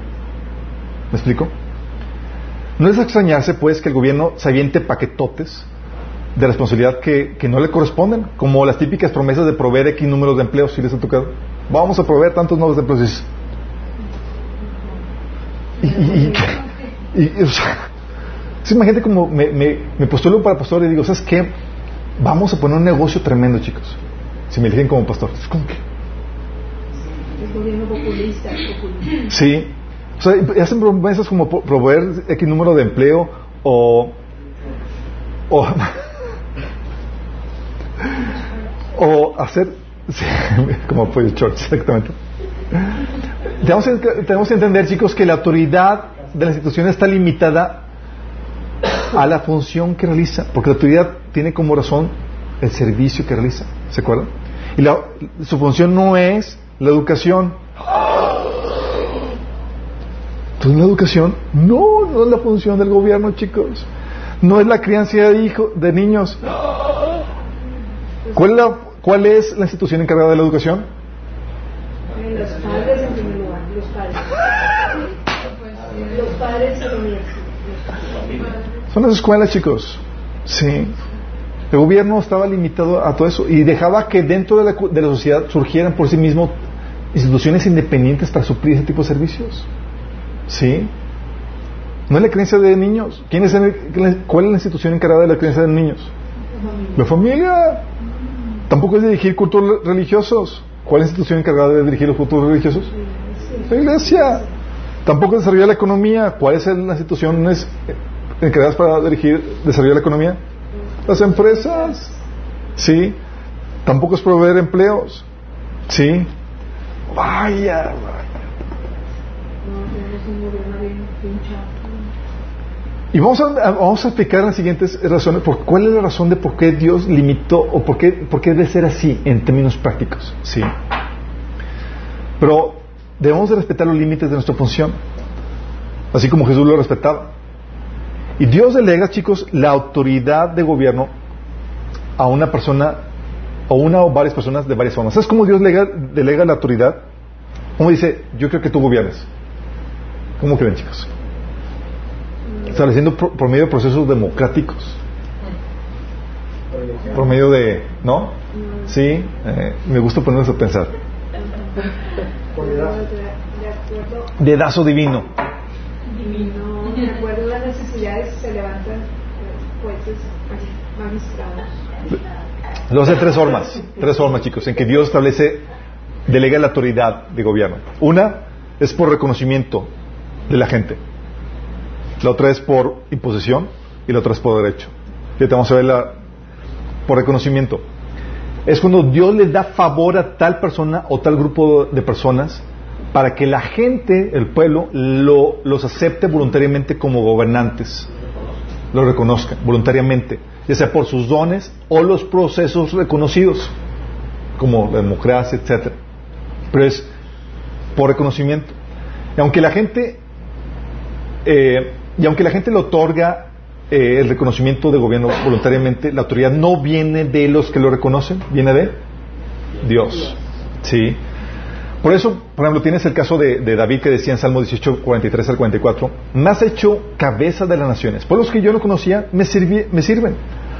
¿Me explico? No es extrañarse, pues, que el gobierno se aviente paquetotes de responsabilidad que, que no le corresponden, como las típicas promesas de proveer X números de empleos, si les ha tocado. Vamos a proveer tantos nuevos empleos. Y dices, Y, y- y- y, o sea, sí, imagínate como me, me, me postulo para pastor y digo, ¿sabes qué? Vamos a poner un negocio tremendo, chicos. Si me eligen como pastor. Es como que, Es gobierno populista, populista. Sí. O sea, y hacen promesas como proveer X número de empleo o. o. o hacer. sí, como fue el church, exactamente. Tenemos que, tenemos que entender, chicos, que la autoridad de la institución está limitada a la función que realiza, porque la autoridad tiene como razón el servicio que realiza, ¿se acuerdan? Y la- su función no es la educación, entonces, la educación no, no es la función del gobierno, chicos. No es la crianza de hijos, de niños. ¿Cuál es, la, ¿Cuál es la institución encargada de la educación? Los padres en primer lugar, los padres. Padres. Son las escuelas, chicos. Sí. El gobierno estaba limitado a todo eso y dejaba que dentro de la, de la sociedad surgieran por sí mismos instituciones independientes para suplir ese tipo de servicios. Sí. No es la creencia de niños. ¿Quién es el- ¿Cuál es la institución encargada de la creencia de niños? La familia. Tampoco es dirigir cultos religiosos. ¿Cuál es la institución encargada de dirigir los cultos religiosos? La iglesia. Tampoco es desarrollar la economía. ¿Cuáles son las instituciones encargadas para dirigir, desarrollar la economía? Las empresas. Sí. Tampoco es proveer empleos. Sí. Vaya, vaya. Y vamos a, vamos a explicar las siguientes razones. Por, ¿Cuál es la razón de por qué Dios limitó o por qué, por qué debe ser así en términos prácticos? Sí. Pero debemos de respetar los límites de nuestra función, así como Jesús lo respetaba. Y Dios delega, chicos, la autoridad de gobierno a una persona o una o varias personas de varias formas. ¿Sabes cómo Dios lega- delega la autoridad? ¿Cómo dice, yo creo que tú gobiernes? ¿Cómo creen, chicos? estableciendo por, por medio de procesos democráticos. Por medio de, ¿no? Sí, eh, me gusta ponernos a pensar. Dedazo divino. divino, de acuerdo a las necesidades se levantan eh, jueces, magistrados. Lo hace tres formas, tres formas, chicos, en que Dios establece, delega la autoridad de gobierno. Una es por reconocimiento de la gente. La otra es por imposición y la otra es por derecho. Y ahorita vamos a ver la, por reconocimiento. Es cuando Dios le da favor a tal persona o tal grupo de personas para que la gente, el pueblo, lo- los acepte voluntariamente como gobernantes, lo reconozcan voluntariamente, ya sea por sus dones o los procesos reconocidos, como la democracia, etcétera. Pero es por reconocimiento. Y aunque la gente, eh, y aunque la gente le otorga eh, el reconocimiento de gobierno voluntariamente, la autoridad no viene de los que lo reconocen, viene de Dios. Sí. Por eso, por ejemplo, tienes el caso de, David que decía en Salmo 18, 43 al 44, me has hecho cabeza de las naciones. Pueblos que yo no conocía me, sirvi- me sirven.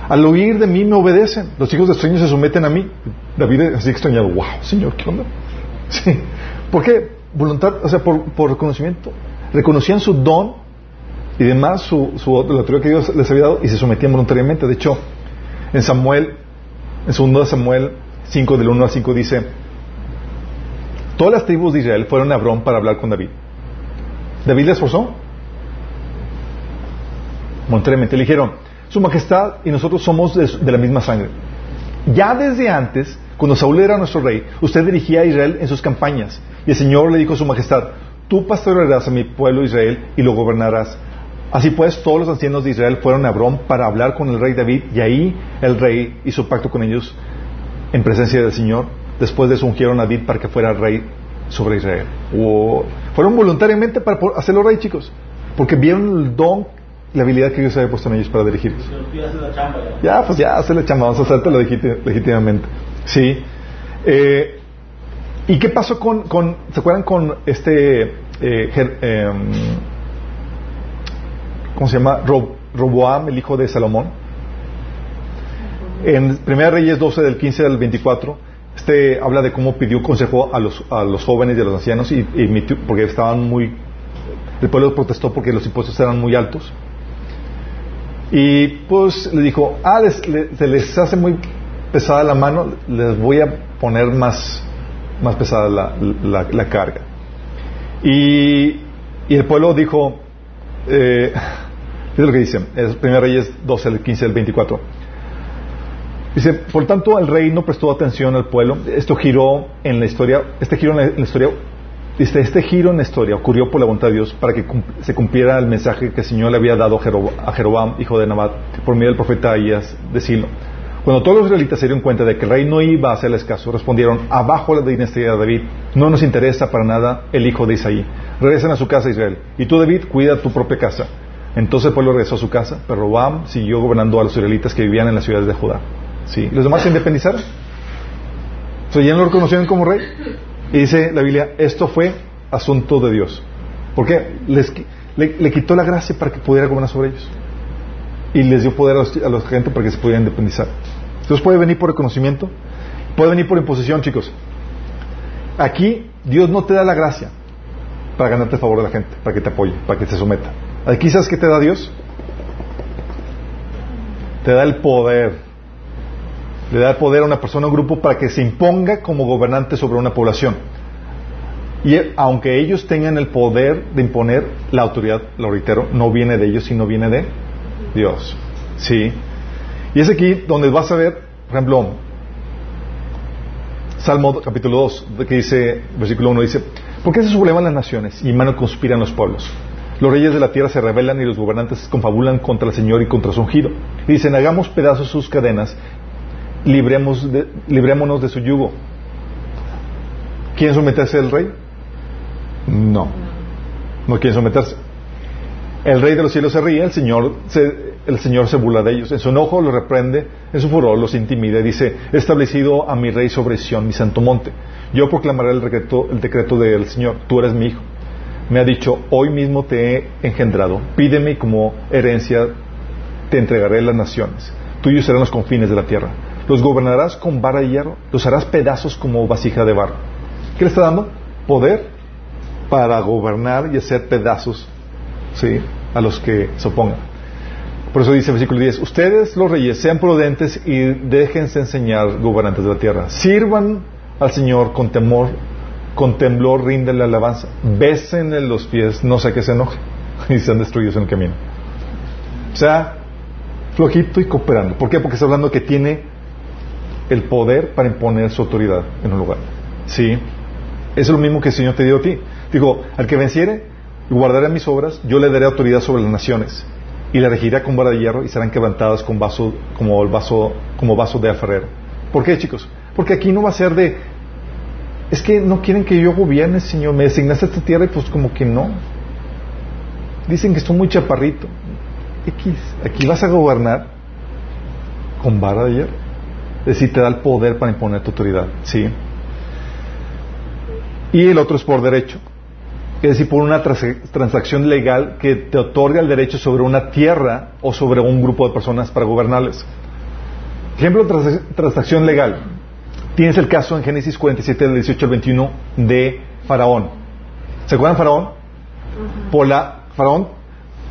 Al oír de mí me obedecen. Los hijos de sueños se someten a mí. David así extrañado, wow, Señor, ¿qué onda? Sí. ¿Por qué? Voluntad, o sea, por, por reconocimiento. Reconocían su don y demás, su, su, la autoridad que Dios les había dado y se sometían voluntariamente. De hecho, en Samuel, en 2 Samuel 5, del 1 al 5 dice, todas las tribus de Israel fueron a Hebrón para hablar con David. ¿David les forzó? Voluntariamente. Le dijeron, Su Majestad y nosotros somos de, de la misma sangre. Ya desde antes, cuando Saúl era nuestro rey, usted dirigía a Israel en sus campañas. Y el Señor le dijo a su majestad, tú pastorearás a mi pueblo Israel y lo gobernarás. Así pues, todos los ancianos de Israel fueron a Hebrón para hablar con el rey David y ahí el rey hizo pacto con ellos en presencia del Señor. Después de eso ungieron a David para que fuera rey sobre Israel. Fueron voluntariamente para hacerlo rey, chicos, porque vieron el don, la habilidad que Dios había puesto en ellos para dirigirlos. La ya. Pues ya, se le chamba, vamos a hacértelo legíti- legítimamente. Sí. Eh, ¿Y qué pasó con, con- ¿se acuerdan con este, eh, em, ¿cómo se llama? Ro- Roboam, el hijo de Salomón. En 1 Reyes 12, del 15 al 24, este habla de cómo pidió consejo a los, a los jóvenes y a los ancianos, y, porque estaban muy, el pueblo protestó porque los impuestos eran muy altos. Y pues le dijo, ah, les- le- se les hace muy pesada la mano, les voy a poner más, más pesada la, la- la carga. Y, y el pueblo dijo, eh, es lo que dice, es 1 Reyes 12, el 15, el 24. Dice, por tanto, el rey no prestó atención al pueblo. Esto giró en la historia, este giro en la, en la historia, dice, este giro en la historia ocurrió por la voluntad de Dios para que se cumpliera el mensaje que el Señor le había dado a Jeroboam, hijo de Nabat, por medio del profeta Ahías de Silo. Cuando todos los israelitas se dieron cuenta de que el rey no iba a hacerles caso, respondieron, abajo la dinastía de David, no nos interesa para nada el hijo de Isaí. Regresen a su casa, Israel. Y tú, David, cuida tu propia casa. Entonces el pueblo regresó a su casa, pero Roboam siguió gobernando a los israelitas que vivían en las ciudades de Judá. Sí. Los demás se independizaron. O sea, ya no lo reconocieron como rey. Y dice la Biblia, esto fue asunto de Dios. ¿Por qué? Les le, quitó la gracia para que pudiera gobernar sobre ellos. Y les dio poder a los, a gente para que se pudieran independizar. Entonces puede venir por reconocimiento, puede venir por imposición, chicos. Aquí Dios no te da la gracia para ganarte el favor de la gente, para que te apoye, para que te someta. Aquí sabes qué te da Dios? Te da el poder. Le da el poder a una persona, a un grupo, para que se imponga como gobernante sobre una población. Y aunque ellos tengan el poder de imponer, la autoridad, lo reitero, no viene de ellos, sino viene de Dios. Sí. Y es aquí donde vas a ver, por ejemplo, Salmo capítulo 2, que dice, versículo 1 dice, ¿por qué se sublevan las naciones y en mano conspiran los pueblos? Los reyes de la tierra se rebelan y los gobernantes confabulan contra el Señor y contra su ungido. Y dicen, hagamos pedazos sus cadenas, libremos de- librémonos de su yugo. ¿Quieren someterse al rey? No. No quieren someterse. El rey de los cielos se ríe, el Señor se, el Señor se burla de ellos. En su enojo los reprende, en su furor los intimida y dice, he establecido a mi rey sobre Sión, mi santo monte. Yo proclamaré el decreto, el decreto del Señor, tú eres mi hijo. Me ha dicho, hoy mismo te he engendrado, pídeme como herencia te entregaré las naciones. Tuyos serán los confines de la tierra. Los gobernarás con vara de hierro, los harás pedazos como vasija de barro. ¿Qué le está dando? Poder para gobernar y hacer pedazos ¿sí? a los que se opongan. Por eso dice el versículo 10, ustedes los reyes sean prudentes y déjense enseñar gobernantes de la tierra. Sirvan al Señor con temor, con temblor rindenle alabanza. Bésenle los pies, no sé que se enoje y sean destruidos en el camino. O sea, flojito y cooperando. ¿Por qué? Porque está hablando que tiene el poder para imponer su autoridad en un lugar. ¿Sí? Es lo mismo que el Señor te dio a ti. Dijo, al que venciere y guardaré mis obras, yo le daré autoridad sobre las naciones y la regirá con vara de hierro y serán quebrantadas con vaso, como, el vaso, como vaso de alfarero. ¿Por qué, chicos? Porque aquí no va a ser de, es que no quieren que yo gobierne, Señor, me designaste esta tierra y pues como que no. Dicen que estoy muy chaparrito. X, aquí vas a gobernar con vara de hierro. Es decir, te da el poder para imponer tu autoridad. ¿sí? Y el otro es por derecho. Es decir, por una transacción legal que te otorga el derecho sobre una tierra o sobre un grupo de personas para gobernarles. Ejemplo de transacción legal. Tienes el caso en Génesis 47, del 18 al 21 de Faraón. ¿Se acuerdan Faraón? Por la, Faraón,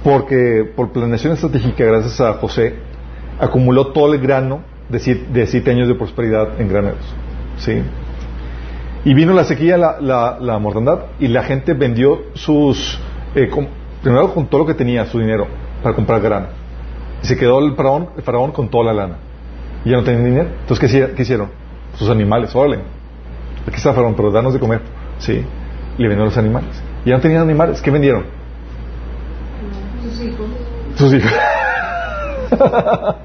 porque por planeación estratégica, gracias a José, acumuló todo el grano de siete, años de prosperidad en graneros. ¿sí? Y vino la sequía, la, la, mortandad, y la gente vendió sus, eh, primero con todo lo que tenía, su dinero, para comprar grano. Y se quedó el faraón, el faraón con toda la lana. Y ya no tenía dinero. Entonces, ¿qué, hicieron? Sus animales, órale. Aquí está faraón, pero danos de comer. Sí. Y le vendieron los animales. Y ya no tenían animales. ¿Qué vendieron? Sus hijos. Sus hijos.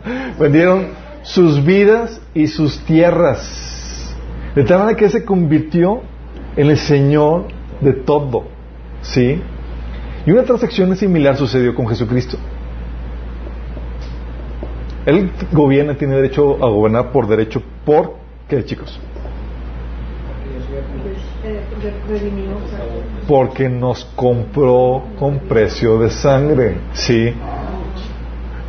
vendieron sus vidas y sus tierras. De tal manera que se convirtió en el Señor de todo. ¿Sí? Y una transacción similar sucedió con Jesucristo. Él gobierna, tiene derecho a gobernar por derecho. ¿Por qué, chicos? Porque nos compró con precio de sangre. ¿Sí?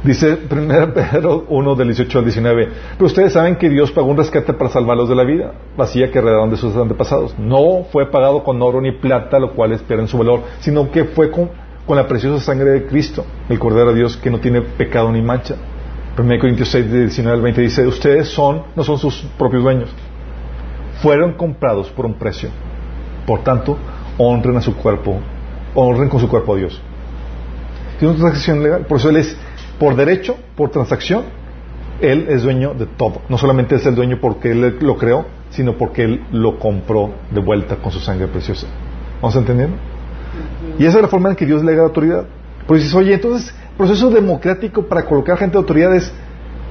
Dice 1 Pedro 1 del 18 al 19. Pero ustedes saben que Dios pagó un rescate para salvarlos de la vida, vacía que heredaron de sus antepasados. No fue pagado con oro ni plata, lo cual pierden su valor, sino que fue con, con, la preciosa sangre de Cristo, el Cordero de Dios que no tiene pecado ni mancha. 1 Corintios 6 del 19 al 20 dice, ustedes son, no son sus propios dueños, fueron comprados por un precio. Por tanto, honren a su cuerpo, honren con su cuerpo a Dios. Tiene una transacción legal, por eso Él es por derecho, por transacción, Él es dueño de todo. No solamente es el dueño porque Él lo creó, sino porque Él lo compró de vuelta con su sangre preciosa. ¿Vamos entendiendo? Y esa es la forma en que Dios le da autoridad. Pues dices, oye, entonces, proceso democrático para colocar gente de autoridad es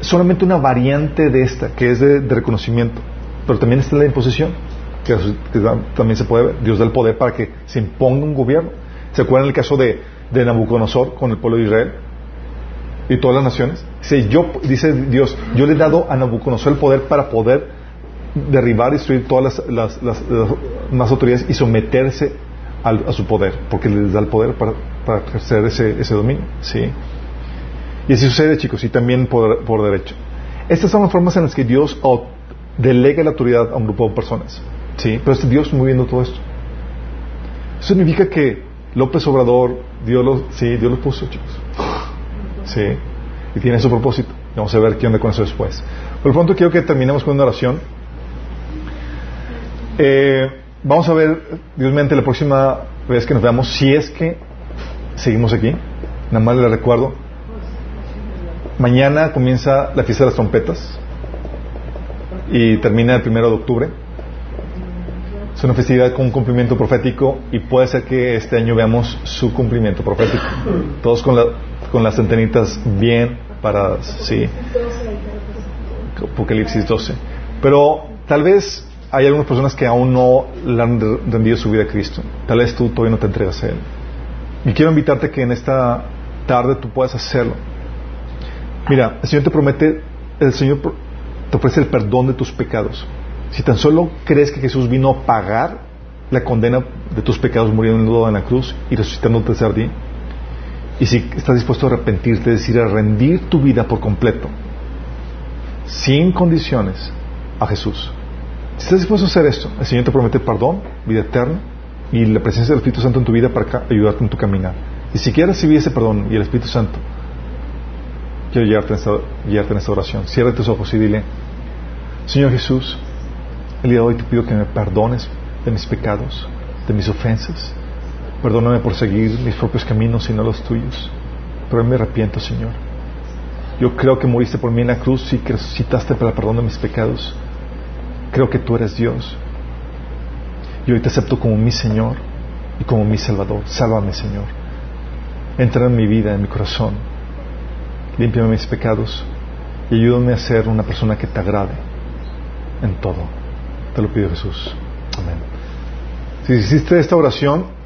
solamente una variante de esta, que es de, reconocimiento. Pero también está la imposición, que, también se puede ver. Dios da el poder para que se imponga un gobierno. ¿Se acuerdan el caso de, de Nabucodonosor con el pueblo de Israel? Y todas las naciones. Dice, yo, dice Dios, yo le he dado a Nabucodonosor el poder para poder derribar y destruir todas las, las, más autoridades y someterse a su poder, porque les da el poder para, para ejercer ese, ese dominio. ¿sí? Y así sucede, chicos, y también por, por derecho. Estas son las formas en las que Dios delega la autoridad a un grupo de personas. ¿sí? Pero es Dios moviendo todo esto. Eso significa que López Obrador, Dios lo, sí, Dios lo puso, chicos. Sí. Y tiene su propósito. Vamos a ver qué onda con eso después. Por lo pronto quiero que terminemos con una oración. Eh, vamos a ver, Dios mediante, la próxima vez que nos veamos, si es que seguimos aquí. Nada más le recuerdo. Mañana comienza la fiesta de las trompetas y termina el primero de octubre. Es una festividad con un cumplimiento profético y puede ser que este año veamos su cumplimiento profético. Todos con la con las antenitas bien paradas, sí. Apocalipsis 12. Pero tal vez hay algunas personas que aún no le han rendido su vida a Cristo. Tal vez tú todavía no te entregas a Él. Y quiero invitarte que en esta tarde tú puedas hacerlo. Mira, el Señor te promete, el Señor te ofrece el perdón de tus pecados. Si tan solo crees que Jesús vino a pagar la condena de tus pecados muriendo en la cruz y resucitando el tercer día, y si estás dispuesto a arrepentirte, es decir, a rendir tu vida por completo, sin condiciones, a Jesús. Si estás dispuesto a hacer esto, el Señor te promete perdón, vida eterna y la presencia del Espíritu Santo en tu vida para ayudarte en tu caminar. Y si quieres recibir ese perdón y el Espíritu Santo, quiero llevarte en esta, en esta oración. Cierra tus ojos y dile, Señor Jesús, el día de hoy te pido que me perdones de mis pecados, de mis ofensas Perdóname por seguir mis propios caminos y no los tuyos. Pero me arrepiento, Señor. Yo creo que moriste por mí en la cruz y que resucitaste para el perdón de mis pecados. Creo que tú eres Dios. Y hoy te acepto como mi Señor y como mi Salvador. Sálvame, Señor. Entra en mi vida, en mi corazón. Límpiame mis pecados y ayúdame a ser una persona que te agrade en todo. Te lo pido, Jesús. Amén. Si hiciste esta oración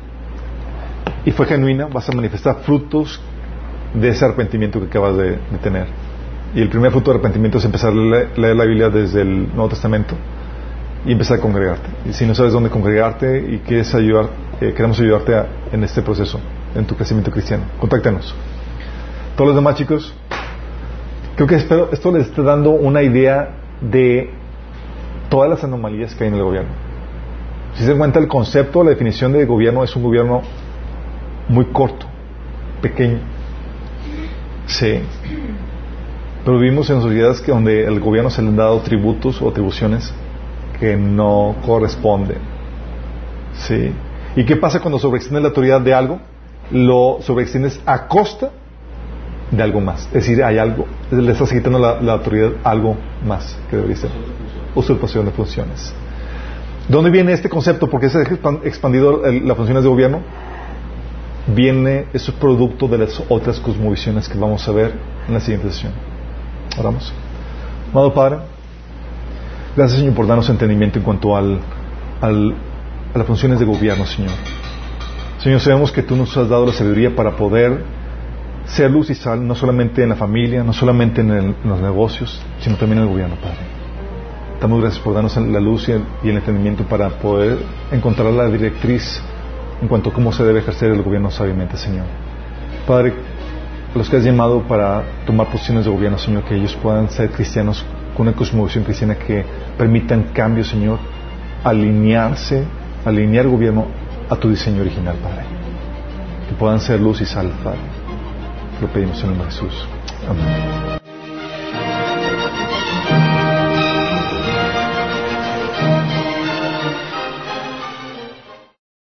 y fue genuina, vas a manifestar frutos de ese arrepentimiento que acabas de, de tener. Y el primer fruto de arrepentimiento es empezar a leer, leer la Biblia desde el Nuevo Testamento y empezar a congregarte. Y si no sabes dónde congregarte y quieres ayudar, eh, queremos ayudarte a- en este proceso, en tu crecimiento cristiano, contáctanos. Todos los demás chicos, creo que espero, esto les está dando una idea de todas las anomalías que hay en el gobierno. Si se cuenta, el concepto, la definición de gobierno es un gobierno muy corto, pequeño. Sí. Pero vivimos en sociedades que donde el gobierno se le han dado tributos o atribuciones que no corresponden. Sí. ¿Y qué pasa cuando sobreextiendes la autoridad de algo? Lo sobreextiendes a costa de algo más. Es decir, hay algo, le estás quitando la, la autoridad algo más que debería ser. Usurpación de funciones. ¿De dónde viene este concepto? Porque se ha expan- expandido el- las funciones de gobierno. Viene, es producto de las otras cosmovisiones que vamos a ver en la siguiente sesión. Oramos. Amado Padre, gracias Señor por darnos entendimiento en cuanto al, al- a las funciones de gobierno, Señor. Señor, sabemos que tú nos has dado la sabiduría para poder ser luz y sal, no solamente en la familia, no solamente en, el- en los negocios, sino también en el gobierno, Padre. Damos gracias por darnos la luz y el, y el entendimiento para poder encontrar la directriz en cuanto a cómo se debe ejercer el gobierno sabiamente, Señor. Padre, los que has llamado para tomar posiciones de gobierno, Señor, que ellos puedan ser cristianos con una cosmovisión cristiana que permitan cambios, Señor, alinearse, alinear el gobierno a tu diseño original, Padre. Que puedan ser luz y sal, Padre. Lo pedimos en el nombre de Jesús. Amén.